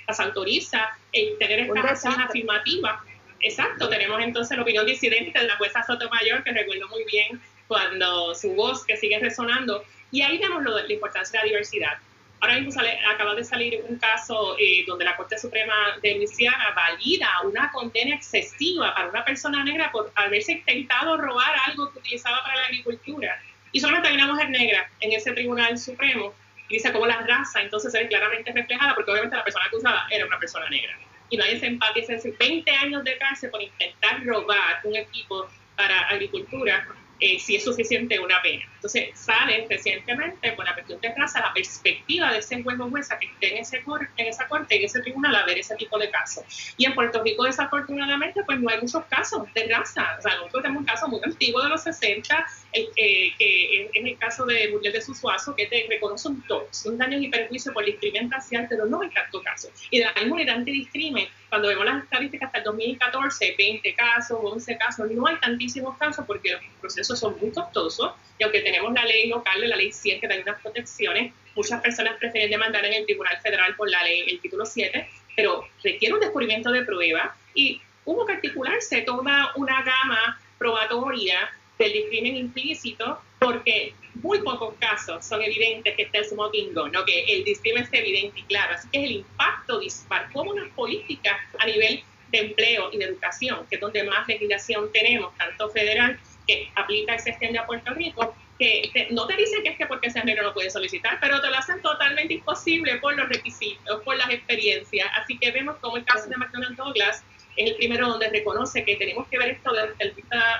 desautoriza el tener estas acciones afirmativas. Exacto, tenemos entonces la opinión disidente de la jueza Sotomayor, que recuerdo muy bien cuando su voz que sigue resonando, y ahí vemos lo, la importancia de la diversidad. Ahora mismo sale, acaba de salir un caso eh, donde la Corte Suprema de Luisiana valida una condena excesiva para una persona negra por haberse intentado robar algo que utilizaba para la agricultura. Y solamente hay una mujer negra en ese Tribunal Supremo y dice cómo la raza entonces se ve claramente reflejada porque obviamente la persona acusada era una persona negra. Y no hay ese empate, es decir, 20 años de cárcel por intentar robar un equipo para agricultura eh, si es suficiente una pena. Entonces, sale recientemente con la cuestión de raza la perspectiva de ese juez o jueza que esté en, ese en esa corte, en ese tribunal, a ver ese tipo de casos. Y en Puerto Rico, desafortunadamente, pues no hay muchos casos de raza. O sea, nosotros tenemos un caso muy antiguo de los 60, eh, que es el caso de Muriel de Susuazo, que te reconoce un, un daño y perjuicio por discrimen racial, pero no hay tanto caso. Y de la misma unidad antidiscrimen, cuando vemos las estadísticas hasta el 2014, 20 casos, 11 casos, no hay tantísimos casos porque los procesos son muy costosos y aunque tenemos la ley local, la ley 100, que da unas protecciones, muchas personas prefieren demandar en el Tribunal Federal por la ley, el título 7, pero requiere un descubrimiento de prueba y hubo que articularse toda una gama probatoria del discrimen implícito porque muy pocos casos son evidentes que está el smoking gun, ¿no? que el discrimen es evidente y claro. Así que es el impacto dispar, como una política a nivel de empleo y de educación, que es donde más legislación tenemos, tanto federal que aplica y se extiende a Puerto Rico, que no te dicen que es que porque seas negro no puedes solicitar, pero te lo hacen totalmente imposible por los requisitos, por las experiencias. Así que vemos como el caso de McDonald Douglas es el primero donde reconoce que tenemos que ver esto desde el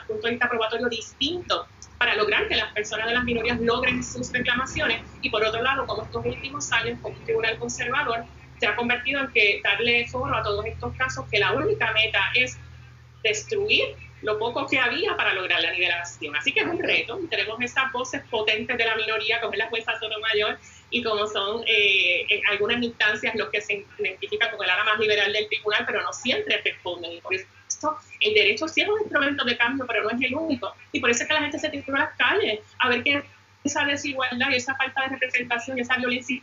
punto de vista probatorio distinto para lograr que las personas de las minorías logren sus reclamaciones y por otro lado, como estos últimos años, como un tribunal conservador se ha convertido en que darle foro a todos estos casos que la única meta es destruir lo poco que había para lograr la nivelación. Así que es un reto, tenemos esas voces potentes de la minoría, como es la jueza Sotomayor, y como son eh, en algunas instancias los que se identifican como el ala más liberal del tribunal, pero no siempre responden. Y por eso el derecho sí es un instrumento de cambio, pero no es el único. Y por eso es que la gente se titula a las calles a ver qué esa desigualdad y esa falta de representación, esa violencia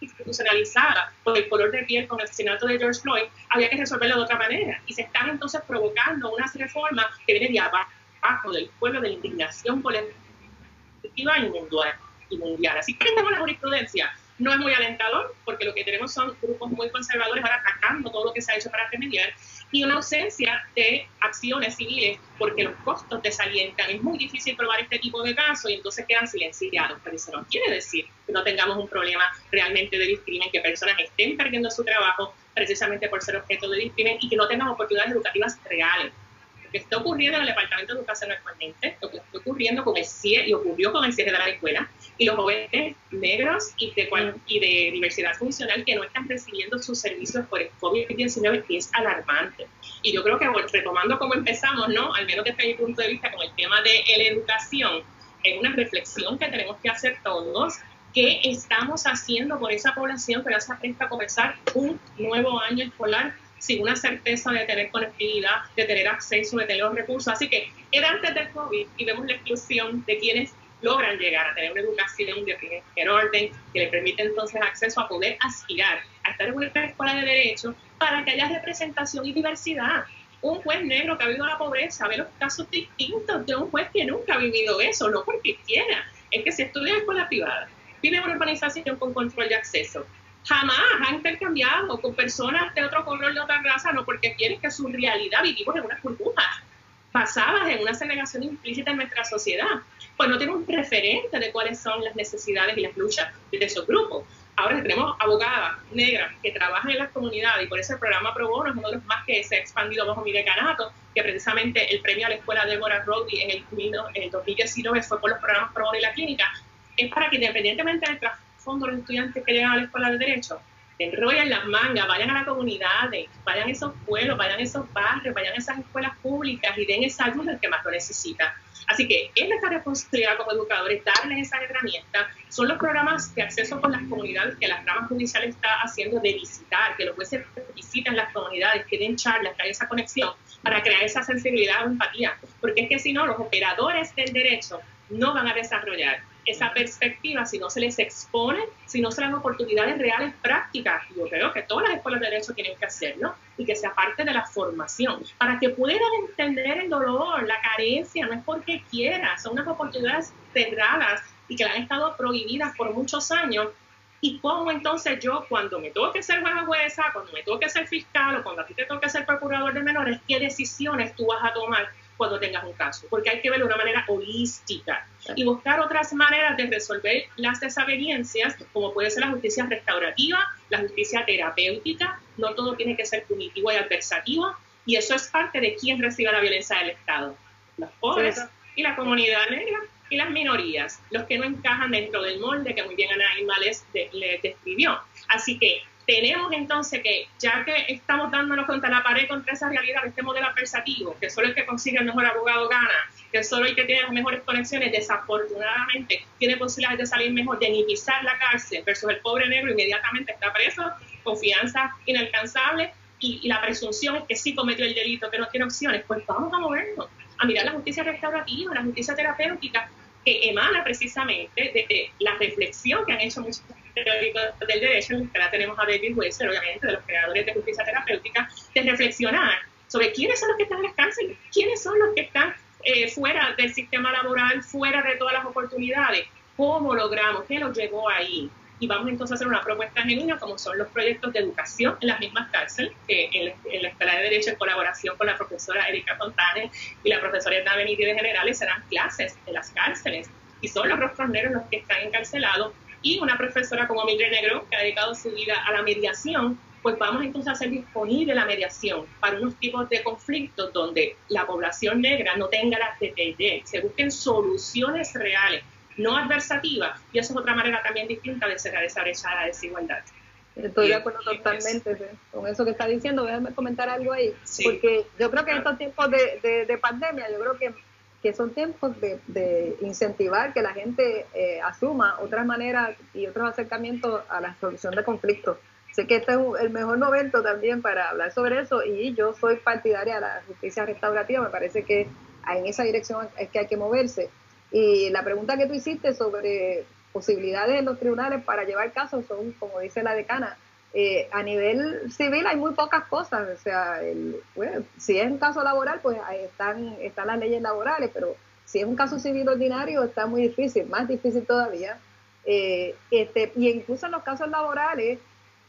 institucionalizada por el color de piel con el asesinato de George Floyd, había que resolverlo de otra manera. Y se están entonces provocando unas reformas que vienen de abajo del pueblo de la indignación colectiva y mundial. Y mundial. Así que tenemos la jurisprudencia. No es muy alentador porque lo que tenemos son grupos muy conservadores ahora atacando todo lo que se ha hecho para remediar y una ausencia de acciones civiles porque los costos desalientan. Es muy difícil probar este tipo de casos y entonces quedan silenciados. Pero eso no quiere decir que no tengamos un problema realmente de discrimen, que personas estén perdiendo su trabajo precisamente por ser objeto de discrimen y que no tengan oportunidades educativas reales. Lo que está ocurriendo en el Departamento de Educación actualmente, lo que está ocurriendo con el CIE y ocurrió con el cierre de la escuela, y los jóvenes negros y de, y de diversidad funcional que no están recibiendo sus servicios por el COVID-19 es alarmante. Y yo creo que retomando como empezamos, ¿no? al menos desde mi punto de vista con el tema de la educación, es una reflexión que tenemos que hacer todos qué estamos haciendo por esa población que ya se apresta a comenzar un nuevo año escolar sin una certeza de tener conectividad, de tener acceso, de tener los recursos. Así que era antes del COVID y vemos la exclusión de quienes logran llegar a tener una educación de primer orden que le permite entonces acceso a poder aspirar a estar en una escuela de derecho para que haya representación y diversidad. Un juez negro que ha vivido la pobreza ve los casos distintos de un juez que nunca ha vivido eso, no porque quiera, es que si estudia en escuela privada, vive una urbanización con control de acceso, jamás ha intercambiado con personas de otro color, de otra raza, no porque quiere que su realidad vivimos en unas burbujas basadas en una segregación implícita en nuestra sociedad pues no tiene un referente de cuáles son las necesidades y las luchas de esos grupos. Ahora tenemos abogadas negras que trabajan en las comunidades y por eso el programa Pro Bono es uno de los más que se ha expandido bajo mi decanato, que precisamente el premio a la escuela en el, en el 2019 fue por los programas Pro Bono y la clínica, es para que independientemente del trasfondo de los estudiantes que llegan a la escuela de Derecho, enrollen las mangas, vayan a las comunidades, vayan a esos pueblos, vayan a esos barrios, vayan a esas escuelas públicas y den esa ayuda al que más lo necesita. Así que es nuestra responsabilidad como educadores darles esa herramienta. Son los programas de acceso con las comunidades que la rama judicial está haciendo de visitar, que los jueces visiten las comunidades, que den charlas, que haya esa conexión para crear esa sensibilidad o empatía. Porque es que si no, los operadores del derecho no van a desarrollar esa perspectiva si no se les expone, si no se dan oportunidades reales prácticas. Yo creo que todas las escuelas de derecho tienen que hacerlo y que sea parte de la formación para que puedan entender el dolor, la carencia, no es porque quieran, son unas oportunidades cerradas y que han estado prohibidas por muchos años. Y cómo entonces yo, cuando me tengo que ser jueza jueza, cuando me tengo que ser fiscal o cuando a ti te toca ser procurador de menores, qué decisiones tú vas a tomar cuando tengas un caso, porque hay que verlo de una manera holística y buscar otras maneras de resolver las desavenencias, como puede ser la justicia restaurativa, la justicia terapéutica, no todo tiene que ser punitivo y adversativo, y eso es parte de quién recibe la violencia del Estado, los pobres y la comunidad negra y las minorías, los que no encajan dentro del molde que muy bien Ana les describió. Así que tenemos entonces que, ya que estamos dándonos contra la pared contra esa realidad este modelo adversativo, que solo el que consigue el mejor abogado gana, que solo el que tiene las mejores conexiones, desafortunadamente, tiene posibilidades de salir mejor, de ni la cárcel, versus el pobre negro inmediatamente está preso, confianza inalcanzable, y, y la presunción es que sí cometió el delito, que no tiene opciones, pues vamos a movernos, a mirar la justicia restaurativa, la justicia terapéutica, que emana precisamente de, la reflexión que han hecho muchos del derecho, en la tenemos a David Weiser, obviamente, de los creadores de justicia terapéutica, de reflexionar sobre quiénes son los que están en las cárceles, quiénes son los que están eh, fuera del sistema laboral, fuera de todas las oportunidades, cómo logramos, qué los llevó ahí, y vamos entonces a hacer una propuesta genuina como son los proyectos de educación en las mismas cárceles, que en, la Escuela de Derecho en colaboración con la profesora Erika Fontane y la profesora Edna Benítez de Generales serán clases en las cárceles. Y son los rostros negros los que están encarcelados y una profesora como Mildred Negro que ha dedicado su vida a la mediación pues vamos entonces a hacer disponible la mediación para unos tipos de conflictos donde la población negra no tenga las perder, se busquen soluciones reales no adversativa, y eso es otra manera también distinta de cerrar esa brecha de la desigualdad. Estoy de acuerdo totalmente con eso que está diciendo. Déjame comentar algo ahí, porque yo creo que en estos tiempos de, pandemia, yo creo que, que son tiempos de, incentivar que la gente eh, asuma otras maneras y otros acercamientos a la solución de conflictos. Sé que este es el mejor momento también para hablar sobre eso y yo soy partidaria de la justicia restaurativa, me parece que en esa dirección es que hay que moverse. Y la pregunta que tú hiciste sobre posibilidades en los tribunales para llevar casos son, como dice la decana, eh, a nivel civil hay muy pocas cosas. O sea, el, si es un caso laboral, pues están, están las leyes laborales, pero si es un caso civil ordinario, está muy difícil, más difícil todavía. Eh, este, y incluso en los casos laborales,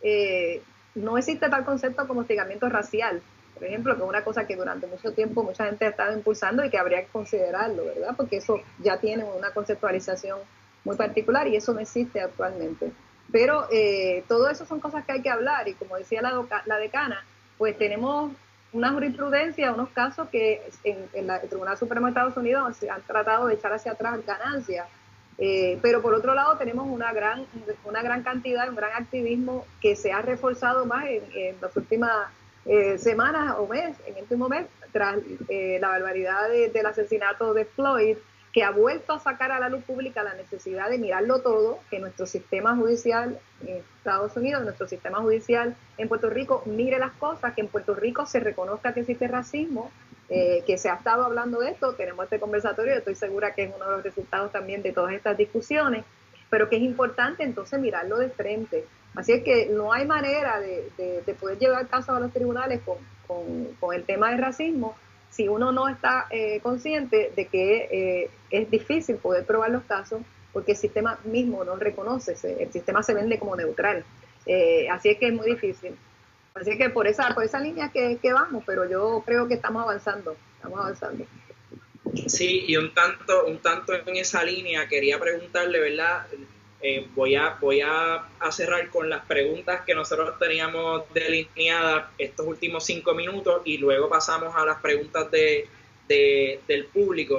eh, no existe tal concepto como hostigamiento racial por ejemplo, que es una cosa que durante mucho tiempo mucha gente ha estado impulsando y que habría que considerarlo, ¿verdad? Porque eso ya tiene una conceptualización muy particular y eso no existe actualmente. Pero eh, todo eso son cosas que hay que hablar y como decía la, la decana, pues tenemos una jurisprudencia, unos casos que en, el Tribunal Supremo de Estados Unidos se han tratado de echar hacia atrás ganancias, eh, pero por otro lado tenemos una gran, una gran cantidad, un gran activismo que se ha reforzado más en, en las últimas eh, semanas o mes, en el último mes, tras eh, la barbaridad del asesinato de Floyd, que ha vuelto a sacar a la luz pública la necesidad de mirarlo todo, que nuestro sistema judicial en Estados Unidos, nuestro sistema judicial en Puerto Rico mire las cosas, que en Puerto Rico se reconozca que existe racismo, eh, que se ha estado hablando de esto, tenemos este conversatorio, estoy segura que es uno de los resultados también de todas estas discusiones, pero que es importante entonces mirarlo de frente, Así es que no hay manera de, poder llevar casos a los tribunales con, el tema del racismo si uno no está eh, consciente de que eh, es difícil poder probar los casos porque el sistema mismo no reconoce, el sistema se vende como neutral. Eh, así es que es muy difícil. Así que por esa, por esa línea que, que vamos, pero yo creo que estamos avanzando, estamos avanzando. Sí, y un tanto, un tanto en esa línea quería preguntarle, ¿verdad? Eh, voy, a, voy a, cerrar con las preguntas que nosotros teníamos delineadas estos últimos cinco minutos y luego pasamos a las preguntas de, del público.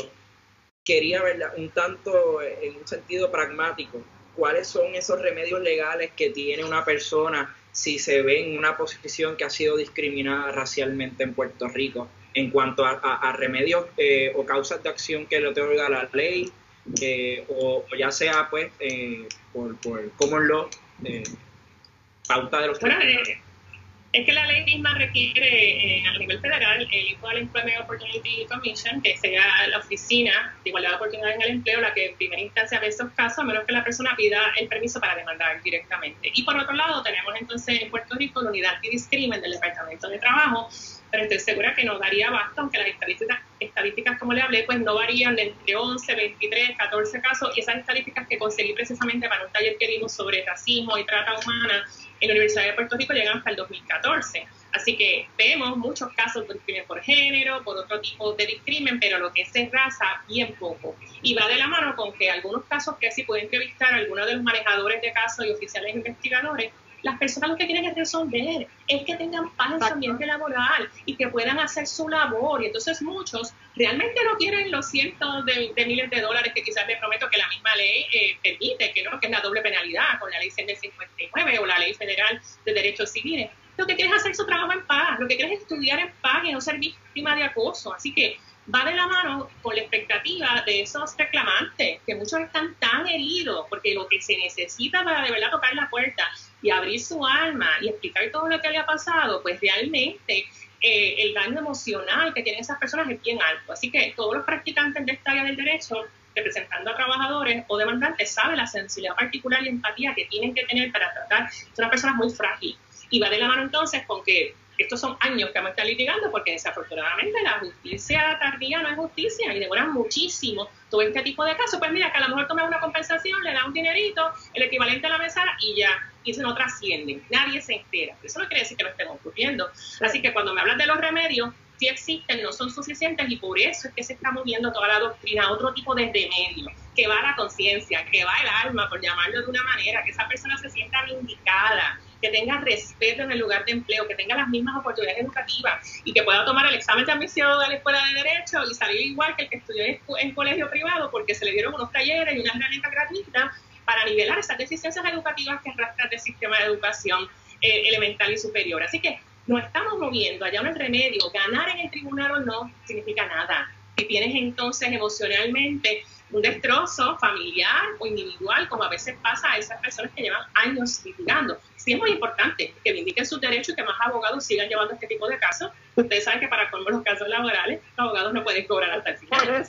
Quería ver un tanto en un sentido pragmático, cuáles son esos remedios legales que tiene una persona si se ve en una posición que ha sido discriminada racialmente en Puerto Rico en cuanto a, remedios eh, o causas de acción que le otorga la ley, eh, o, ya sea pues eh, por, por common law, pauta de los es que la ley misma requiere eh, a nivel federal el Equal Employment Opportunity Commission, que sea la oficina de igualdad de oportunidades en el empleo la que en primera instancia ve esos casos, a menos que la persona pida el permiso para demandar directamente. Y por otro lado, tenemos entonces en Puerto Rico la unidad de discrimen del Departamento de Trabajo, pero estoy segura que no daría basta, aunque las estadísticas, estadísticas, como le hablé, pues no varían entre 11, 23, 14 casos, y esas estadísticas que conseguí precisamente para un taller que dimos sobre racismo y trata humana en la Universidad de Puerto Rico llegan hasta el 2014. Así que vemos muchos casos de discrimen por género, por otro tipo de discrimen, pero lo que es de raza, bien poco. Y va de la mano con que algunos casos que sí pueden entrevistar a algunos de los manejadores de casos y oficiales investigadores, las personas lo que tienen que resolver es que tengan paz en su ambiente laboral y que puedan hacer su labor. Y entonces muchos realmente no quieren los cientos de, miles de dólares que quizás les prometo que la misma ley eh, permite, que no, que es la doble penalidad con la ley 159 o la ley federal de derechos civiles. Lo que quieres es hacer su trabajo en paz, lo que quieres es estudiar en paz y no ser víctima de acoso. Así que va de la mano con la expectativa de esos reclamantes, que muchos están tan heridos, porque lo que se necesita para de verdad tocar la puerta y abrir su alma y explicar todo lo que le ha pasado, pues realmente eh, el daño emocional que tienen esas personas es bien alto. Así que todos los practicantes de esta área del derecho, representando a trabajadores o demandantes, saben la sensibilidad particular y empatía que tienen que tener para tratar a una persona muy frágil. Y va de la mano entonces con que estos son años que vamos a estar litigando porque desafortunadamente la justicia tardía no es justicia y demora muchísimo todo este tipo de casos. Pues mira, que a lo mejor toma una compensación, le da un dinerito, el equivalente a la mesa y ya, y eso no trasciende, nadie se entera. Eso no quiere decir que no estemos ocurriendo. Así que cuando me hablas de los remedios, sí existen, no son suficientes y por eso es que se está moviendo toda la doctrina a otro tipo de remedio, que va a la conciencia, que va el alma, por llamarlo de una manera, que esa persona se sienta vindicada, que tenga respeto en el lugar de empleo, que tenga las mismas oportunidades educativas y que pueda tomar el examen de admisión de la escuela de derecho y salir igual que el que estudió en, colegio privado porque se le dieron unos talleres y una herramienta gratuita para nivelar esas deficiencias educativas que arrastran del sistema de educación eh, elemental y superior. Así que nos estamos moviendo allá un remedio. Ganar en el tribunal o no significa nada. Si tienes entonces emocionalmente un destrozo familiar o individual, como a veces pasa a esas personas que llevan años litigando. Sí es muy importante que vindiquen sus derechos y que más abogados sigan llevando este tipo de casos. Ustedes saben que para colmo los casos laborales, los abogados no pueden cobrar hasta el final.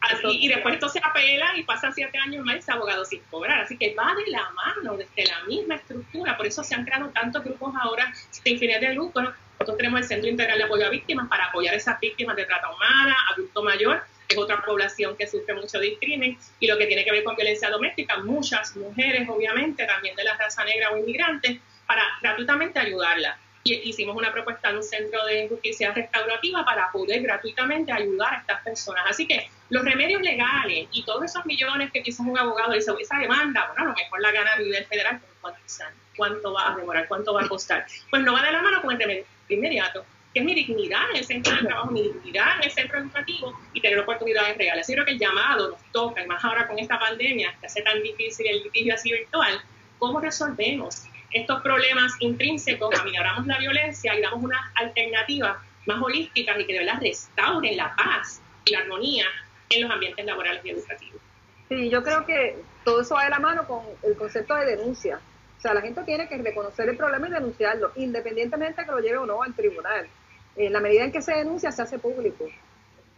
Así, y después esto se apela y pasa siete años más ese abogado sin cobrar. Así que va de la mano, desde la misma estructura. Por eso se han creado tantos grupos ahora de infinidad de grupos. Nosotros tenemos el Centro Integral de Apoyo a Víctimas para apoyar a esas víctimas de trata humana, adulto mayor, es otra población que sufre mucho discrimen y lo que tiene que ver con violencia doméstica, muchas mujeres obviamente, también de la raza negra o inmigrantes, para gratuitamente ayudarla. Y hicimos una propuesta en un centro de justicia restaurativa para poder gratuitamente ayudar a estas personas. Así que los remedios legales y todos esos millones que quizás un abogado dice, esa demanda, bueno, a lo mejor la gana a nivel federal, ¿cuánto, ¿cuánto va a demorar? ¿Cuánto va a costar? Pues no va de la mano con el remedio inmediato que es mi dignidad en el centro de trabajo, mi dignidad en el centro educativo y tener oportunidades reales. Yo creo que el llamado nos toca, y más ahora con esta pandemia, que hace tan difícil el litigio así virtual, ¿cómo resolvemos estos problemas intrínsecos, aminoramos la violencia y damos unas alternativas más holísticas y que de verdad restauren la paz y la armonía en los ambientes laborales y educativos? Sí, yo creo que todo eso va de la mano con el concepto de denuncia. O sea, la gente tiene que reconocer el problema y denunciarlo, independientemente de que lo lleve o no al tribunal en la medida en que se denuncia, se hace público.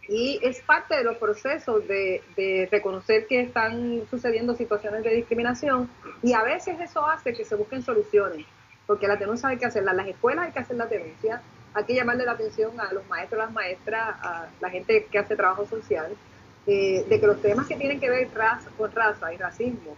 Y es parte de los procesos de, de, reconocer que están sucediendo situaciones de discriminación y a veces eso hace que se busquen soluciones, porque la denuncia hay que hacerla, las escuelas hay que hacer la denuncia, hay que llamarle la atención a los maestros, las maestras, a la gente que hace trabajo social, eh, de que los temas que tienen que ver con raza y racismo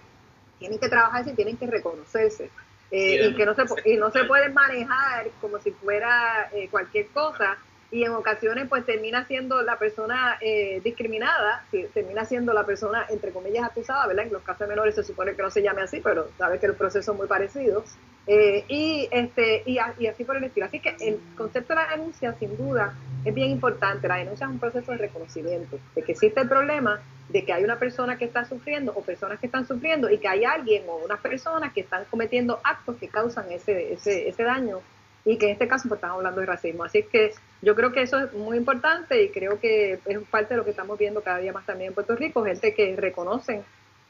tienen que trabajarse y tienen que reconocerse. Eh, y que no se, y no se pueden manejar como si fuera eh, cualquier cosa y en ocasiones pues termina siendo la persona eh, discriminada, termina siendo la persona entre comillas acusada, ¿verdad? En los casos menores se supone que no se llame así, pero sabe que el proceso es muy parecido. Eh, y, este, y, y, así por el estilo. Así que el concepto de la denuncia, sin duda, es bien importante. La denuncia es un proceso de reconocimiento, de que existe el problema, de que hay una persona que está sufriendo o personas que están sufriendo y que hay alguien o unas personas que están cometiendo actos que causan ese, ese, ese daño y que en este caso pues estamos hablando de racismo. Así que yo creo que eso es muy importante y creo que es parte de lo que estamos viendo cada día más también en Puerto Rico, gente que reconocen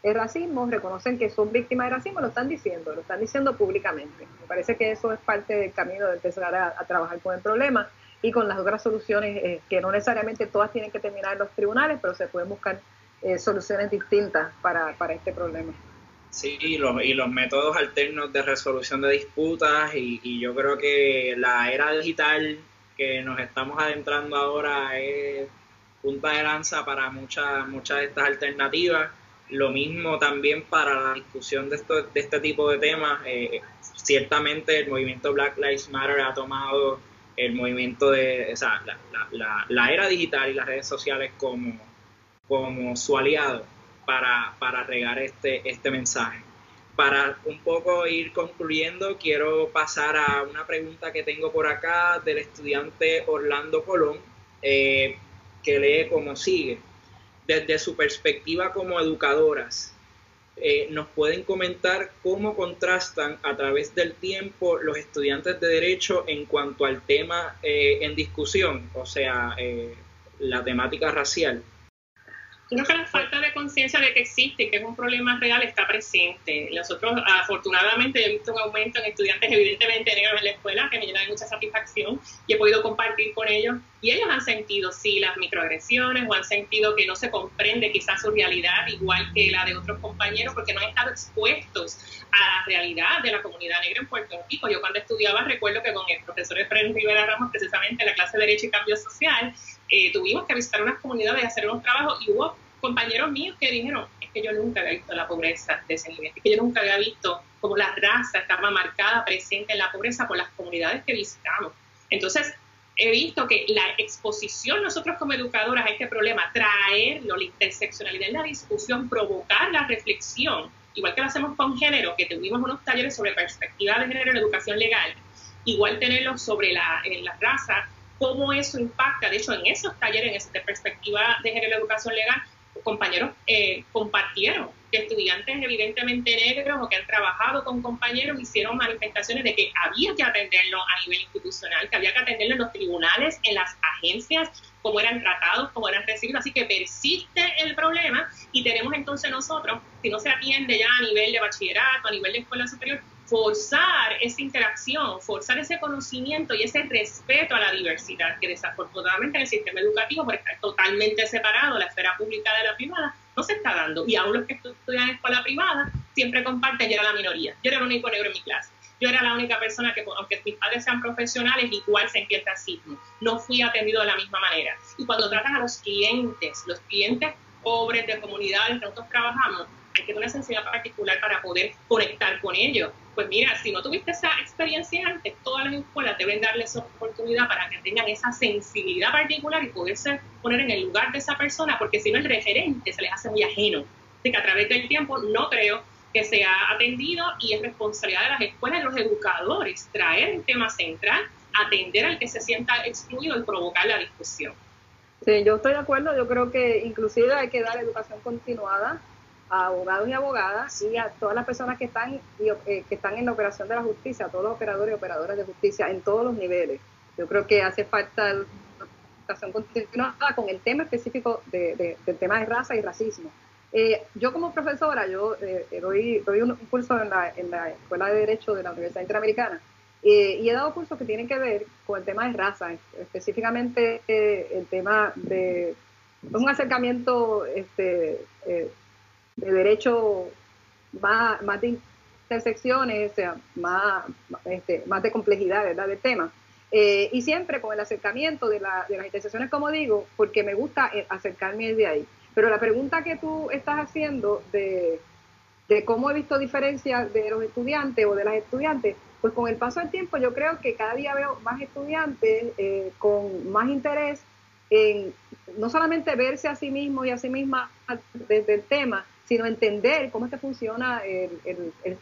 el racismo, reconocen que son víctimas de racismo, lo están diciendo, lo están diciendo públicamente. Me parece que eso es parte del camino de empezar a, trabajar con el problema y con las otras soluciones eh, que no necesariamente todas tienen que terminar en los tribunales, pero se pueden buscar eh, soluciones distintas para, para este problema. Sí, y los, y los métodos alternos de resolución de disputas y, y yo creo que la era digital que nos estamos adentrando ahora es punta de lanza para muchas muchas de estas alternativas. Lo mismo también para la discusión de, esto, de este tipo de temas. Eh, ciertamente el movimiento Black Lives Matter ha tomado el movimiento de, o sea, la, la, la, era digital y las redes sociales como, como su aliado para, para regar este, este mensaje. Para un poco ir concluyendo, quiero pasar a una pregunta que tengo por acá del estudiante Orlando Colón, eh, que lee como sigue. Desde su perspectiva como educadoras, eh, nos pueden comentar cómo contrastan a través del tiempo los estudiantes de derecho en cuanto al tema eh, en discusión, o sea, la temática racial. Yo creo que la falta de conciencia de que existe y que es un problema real está presente. Nosotros, afortunadamente, he visto un aumento en estudiantes evidentemente negros en la escuela que me llena de mucha satisfacción y he podido compartir con ellos. Y ellos han sentido, sí, las microagresiones o han sentido que no se comprende quizás su realidad igual que la de otros compañeros porque no han estado expuestos a la realidad de la comunidad negra en Puerto Rico. Yo cuando estudiaba recuerdo que con el profesor Efraín Rivera Ramos, precisamente en la clase de Derecho y Cambio Social, eh, tuvimos que visitar unas comunidades hacer unos trabajos y hubo compañeros míos que dijeron, es que yo nunca había visto la pobreza de ese nivel, es que yo nunca había visto cómo la raza estaba marcada, presente en la pobreza por las comunidades que visitamos. Entonces, he visto que la exposición nosotros como educadoras a este problema, traerlo, la interseccionalidad en la discusión, provocar la reflexión, igual que lo hacemos con género, que tuvimos unos talleres sobre perspectiva de género en educación legal, igual tenerlo sobre la, en la raza, cómo eso impacta. De hecho, en esos talleres, en esa perspectiva de género en educación legal, compañeros eh, compartieron que estudiantes evidentemente negros o que han trabajado con compañeros hicieron manifestaciones de que había que atenderlo a nivel institucional, que había que atenderlo en los tribunales, en las agencias, cómo eran tratados, cómo eran recibidos. Así que persiste el problema y tenemos entonces nosotros, si no se atiende ya a nivel de bachillerato, a nivel de escuela superior, forzar esa interacción, forzar ese conocimiento y ese respeto a la diversidad, que desafortunadamente en el sistema educativo, por estar totalmente separado la esfera pública de la privada, no se está dando. Y aún los que estudian en escuela privada siempre comparten, yo era la minoría, yo era el único negro en mi clase. Yo era la única persona que, aunque mis padres sean profesionales, igual sentí el racismo. No fui atendido de la misma manera. Y cuando tratan a los clientes, los clientes pobres de comunidades que nosotros trabajamos, hay que tener una sensibilidad particular para poder conectar con ellos. Pues mira, si no tuviste esa experiencia antes, todas las escuelas deben darles esa oportunidad para que tengan esa sensibilidad particular y poderse poner en el lugar de esa persona, porque si no el referente se les hace muy ajeno. Así que a través del tiempo no creo que sea atendido y es responsabilidad de las escuelas y los educadores traer un tema central, atender al que se sienta excluido y provocar la discusión. Sí, yo estoy de acuerdo, yo creo que inclusive hay que dar educación continuada a abogados y abogadas y a todas las personas que están, eh, que están en la operación de la justicia, a todos los operadores y operadoras de justicia en todos los niveles. Yo creo que hace falta educación continuada con el tema específico de, del tema de raza y racismo. Eh, yo como profesora, yo eh, doy, doy, un curso en la, en la, Escuela de Derecho de la Universidad Interamericana y he dado cursos que tienen que ver con el tema de raza, específicamente el tema de un acercamiento este, de derecho más, más de intersecciones, o sea, más, este, más de complejidad, ¿verdad?, del tema. Eh, y siempre con el acercamiento de, la, de las intersecciones, como digo, porque me gusta eh, acercarme de ahí. Pero la pregunta que tú estás haciendo de, de cómo he visto diferencias de los estudiantes o de las estudiantes, pues con el paso del tiempo yo creo que cada día veo más estudiantes eh, con más interés en no solamente verse a sí mismo y a sí misma desde el tema, sino entender cómo es que funciona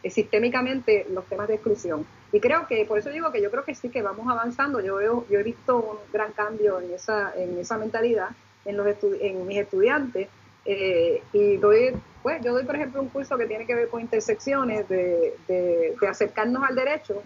sistémicamente los temas de exclusión. Y creo que, por eso digo que yo creo que sí que vamos avanzando. Yo veo, yo he visto un gran cambio en esa, en esa mentalidad en, los en mis estudiantes. Eh, y doy, pues, yo doy, por ejemplo, un curso que tiene que ver con intersecciones, de, de, acercarnos al derecho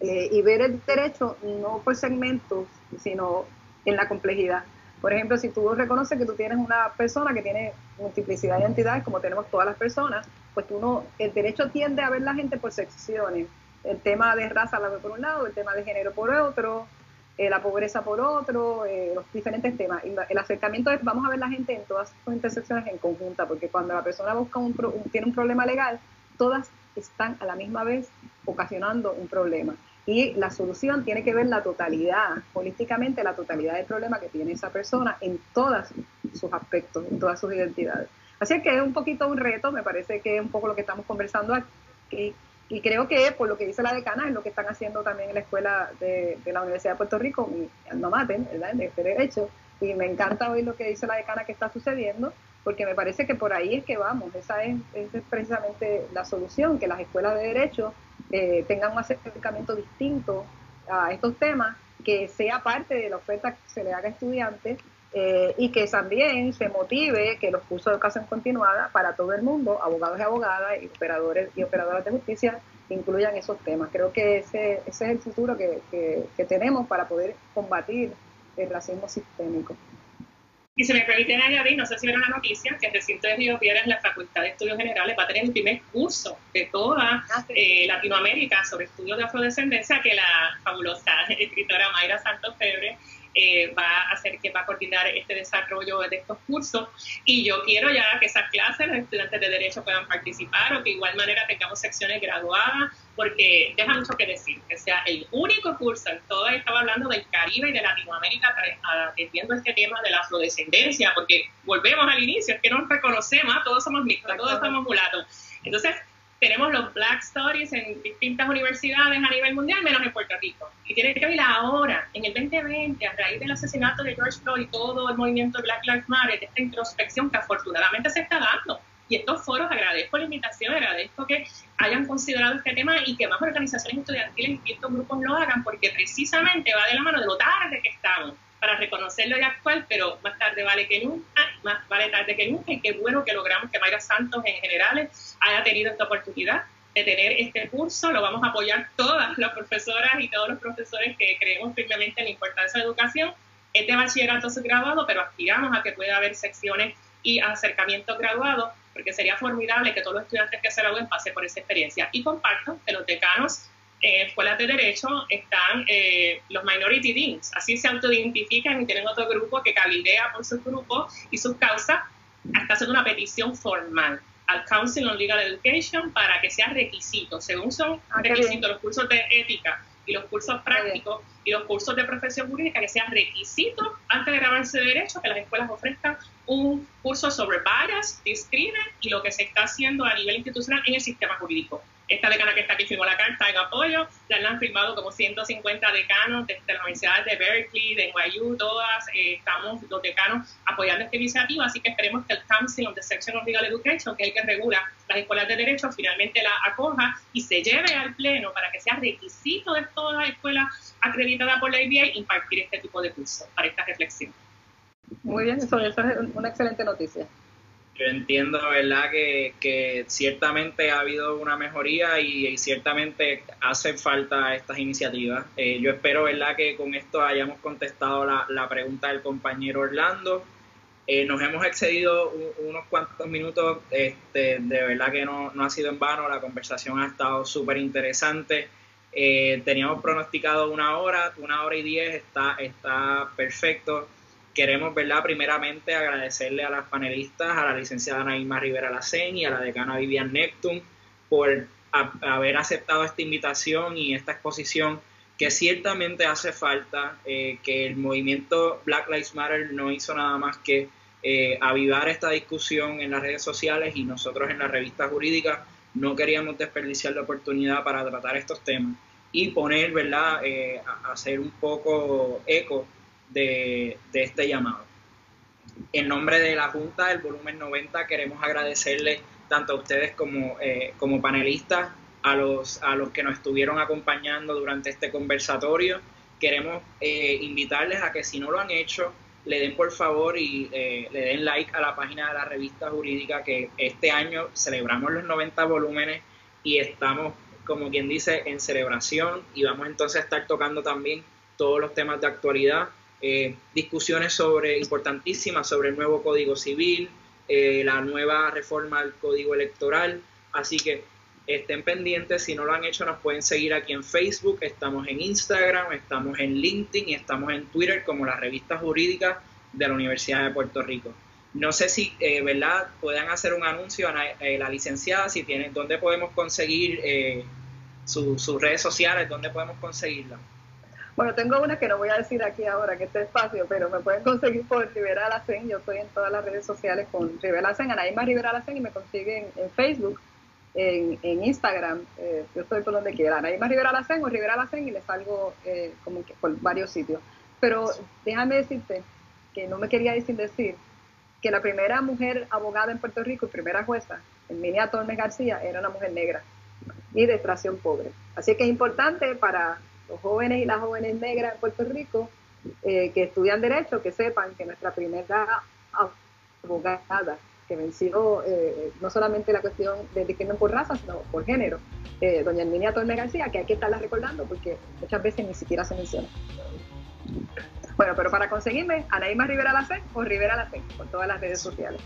eh, y ver el derecho no por segmentos, sino en la complejidad. Por ejemplo, si tú reconoces que tú tienes una persona que tiene multiplicidad de identidades, como tenemos todas las personas, pues tú no, el derecho tiende a ver la gente por secciones. El tema de raza la ve por un lado, el tema de género por otro, eh, la pobreza por otro, eh, los diferentes temas. el acercamiento es, vamos a ver la gente en todas sus intersecciones en conjunta, porque cuando la persona busca un, tiene un problema legal, todas están a la misma vez ocasionando un problema y la solución tiene que ver la totalidad, políticamente la totalidad del problema que tiene esa persona en todos sus aspectos, en todas sus identidades. Así que es un poquito un reto, me parece que es un poco lo que estamos conversando aquí. Y creo que por lo que dice la decana es lo que están haciendo también en la escuela de, la Universidad de Puerto Rico, mi alma mater, ¿verdad? De este derecho. Y me encanta oír lo que dice la decana que está sucediendo, porque me parece que por ahí es que vamos. Esa es, esa es precisamente la solución, que las escuelas de derecho eh, tengan un acercamiento distinto a estos temas, que sea parte de la oferta que se le haga a estudiantes eh, y que también se motive que los cursos de educación continuada para todo el mundo, abogados y abogadas y operadores y operadoras de justicia, incluyan esos temas. Creo que ese, ese es el futuro que, que tenemos para poder combatir el racismo sistémico. Y se me permite añadir, no sé si vieron la noticia, que el recinto de Río Piedras, la Facultad de Estudios Generales, va a tener el primer curso de toda ah, eh, Latinoamérica sobre estudios de afrodescendencia que la fabulosa escritora Mayra Santos Febre eh, va a hacer que va a coordinar este desarrollo de estos cursos. Y yo quiero ya que esas clases los estudiantes de derecho puedan participar o que de igual manera tengamos secciones graduadas porque deja mucho que decir que sea el único curso todo estaba hablando del Caribe y de Latinoamérica atendiendo este tema de la afrodescendencia porque volvemos al inicio es que nos reconocemos todos somos mixtos todos somos mulatos. Entonces tenemos los Black Stories en distintas universidades a nivel mundial, menos en Puerto Rico. Y tiene que ver ahora, en el 2020, a raíz del asesinato de George Floyd y todo el movimiento Black Lives Matter, esta introspección que afortunadamente se está dando. Y estos foros, agradezco la invitación, agradezco que hayan considerado este tema y que más organizaciones estudiantiles y estos grupos lo hagan, porque precisamente va de la mano de lo tarde que estamos para reconocerlo y actual, pero más tarde vale que nunca, más vale tarde que nunca, y qué bueno que logramos que Mayra Santos en general haya tenido esta oportunidad de tener este curso, lo vamos a apoyar todas las profesoras y todos los profesores que creemos firmemente en la importancia de la educación. Este bachillerato es graduado, pero aspiramos a que pueda haber secciones y acercamientos graduados, porque sería formidable que todos los estudiantes que se gradúen pasen por esa experiencia. Y comparto que los decanos en escuelas de derecho están eh, los minority deans, así se autoidentifican y tienen otro grupo que calidea por sus grupos y sus causas, hasta hacer una petición formal al Council on Legal Education para que sea requisito, según son ah, requisitos los cursos de ética y los cursos prácticos y los cursos de profesión jurídica, que sea requisito antes de grabarse de derecho que las escuelas ofrezcan un curso sobre bias, discrimen y lo que se está haciendo a nivel institucional en el sistema jurídico. Esta decana que está aquí firmó la carta en apoyo, ya la han firmado como 150 decanos de, las universidades de Berkeley, de NYU, todas, eh, estamos los decanos apoyando esta iniciativa, así que esperemos que el Council of the Section of Legal Education, que es el que regula las escuelas de derecho, finalmente la acoja y se lleve al pleno para que sea requisito de todas las escuelas acreditadas por la ABA impartir este tipo de cursos para esta reflexión. Muy bien, eso, eso es una excelente noticia yo entiendo, ¿verdad?, que, que, ciertamente ha habido una mejoría y, ciertamente hacen falta estas iniciativas. Eh, yo espero, ¿verdad?, que con esto hayamos contestado la, la pregunta del compañero Orlando. Eh, nos hemos excedido unos cuantos minutos, este, de verdad que no, no, ha sido en vano, la conversación ha estado súper interesante. Eh, teníamos pronosticado una hora, una hora y diez, está, está perfecto queremos, ¿verdad? Primeramente agradecerle a las panelistas, a la licenciada Naima Rivera Lacen y a la decana Vivian Neptune por haber aceptado esta invitación y esta exposición que ciertamente hace falta, eh, que el movimiento Black Lives Matter no hizo nada más que eh, avivar esta discusión en las redes sociales y nosotros en la revista jurídica no queríamos desperdiciar la oportunidad para tratar estos temas. y poner, ¿verdad?, eh, hacer un poco eco de, este llamado. En nombre de la Junta del Volumen 90 queremos agradecerle tanto a ustedes como, eh, como panelistas, a los, a los que nos estuvieron acompañando durante este conversatorio. Queremos eh, invitarles a que si no lo han hecho, le den por favor y le den like a la página de la revista jurídica que este año celebramos los 90 volúmenes y estamos como quien dice, en celebración y vamos entonces a estar tocando también todos los temas de actualidad, eh, discusiones sobre importantísimas sobre el nuevo Código Civil, eh, la nueva reforma al Código Electoral, así que estén pendientes, si no lo han hecho nos pueden seguir aquí en Facebook, estamos en Instagram, estamos en LinkedIn y estamos en Twitter como la revista jurídica de la Universidad de Puerto Rico. No sé si, eh, ¿verdad? Puedan hacer un anuncio a la licenciada, si tienen, dónde podemos conseguir sus redes sociales, ¿dónde podemos conseguirla? Bueno, tengo una que no voy a decir aquí ahora, que este espacio, pero me pueden conseguir por Rivera Alacén. Yo estoy en todas las redes sociales con Rivera Alacén, Anaíma Rivera Alacén, y me consiguen en Facebook, en, Instagram. Eh, yo estoy por donde quiera, Anaíma Rivera Alacén o Rivera Alacén, y les salgo eh, como que por varios sitios. Pero déjame decirte que no me quería decir decir que la primera mujer abogada en Puerto Rico y primera jueza, Emilia Tormes García, era una mujer negra y de extracción pobre. Así que es importante para los jóvenes y las jóvenes negras en Puerto Rico eh, que estudian Derecho que sepan que nuestra primera abogada que venció eh, no solamente la cuestión de discriminación por raza, sino por género, eh, doña Herminia Torme García, que hay que estarla recordando porque muchas veces ni siquiera se menciona. Bueno, pero para conseguirme, Anaíma Rivera Lacen o Rivera Lacen, por todas las redes sociales.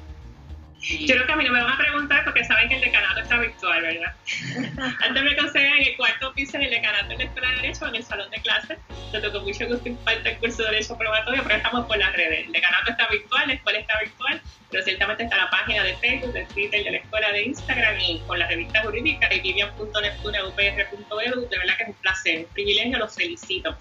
Yo creo que a mí no me van a preguntar porque saben que el decanato está virtual, ¿verdad? Antes me conseguían en el cuarto piso en el decanato de la Escuela de Derecho, en el salón de clases. Yo tengo mucho gusto impartir el curso de Derecho Probatorio, pero estamos por las redes. El decanato está virtual, la escuela está virtual, pero ciertamente está la página de Facebook, de Twitter, de la escuela de Instagram y con la revista jurídica y vivian.neptune.upr.edu. De verdad que es un placer, un privilegio, los felicito.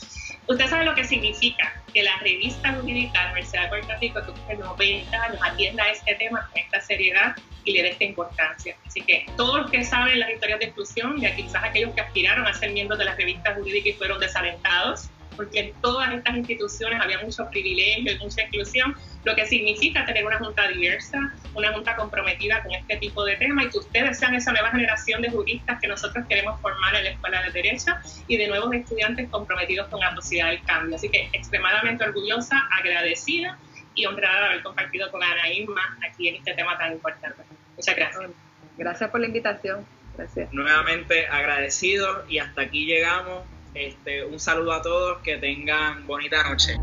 Usted sabe lo que significa que la revista la Universidad de Puerto Rico, que 90 años, atienda este tema con esta seriedad y le dé esta importancia. Así que todos los que saben las historias de exclusión, y quizás aquellos que aspiraron a ser miembros de la revista jurídica y fueron desalentados, porque en todas estas instituciones había mucho privilegio y mucha exclusión, lo que significa tener una junta diversa, una junta comprometida con este tipo de temas y que ustedes sean esa nueva generación de juristas que nosotros queremos formar en la Escuela de Derecho y de nuevos estudiantes comprometidos con la posibilidad del cambio. Así que extremadamente orgullosa, agradecida y honrada de haber compartido con Ana Irma aquí en este tema tan importante. Muchas gracias. Gracias por la invitación. Gracias. Nuevamente agradecido y hasta aquí llegamos. Este, un saludo a todos, que tengan bonita noche.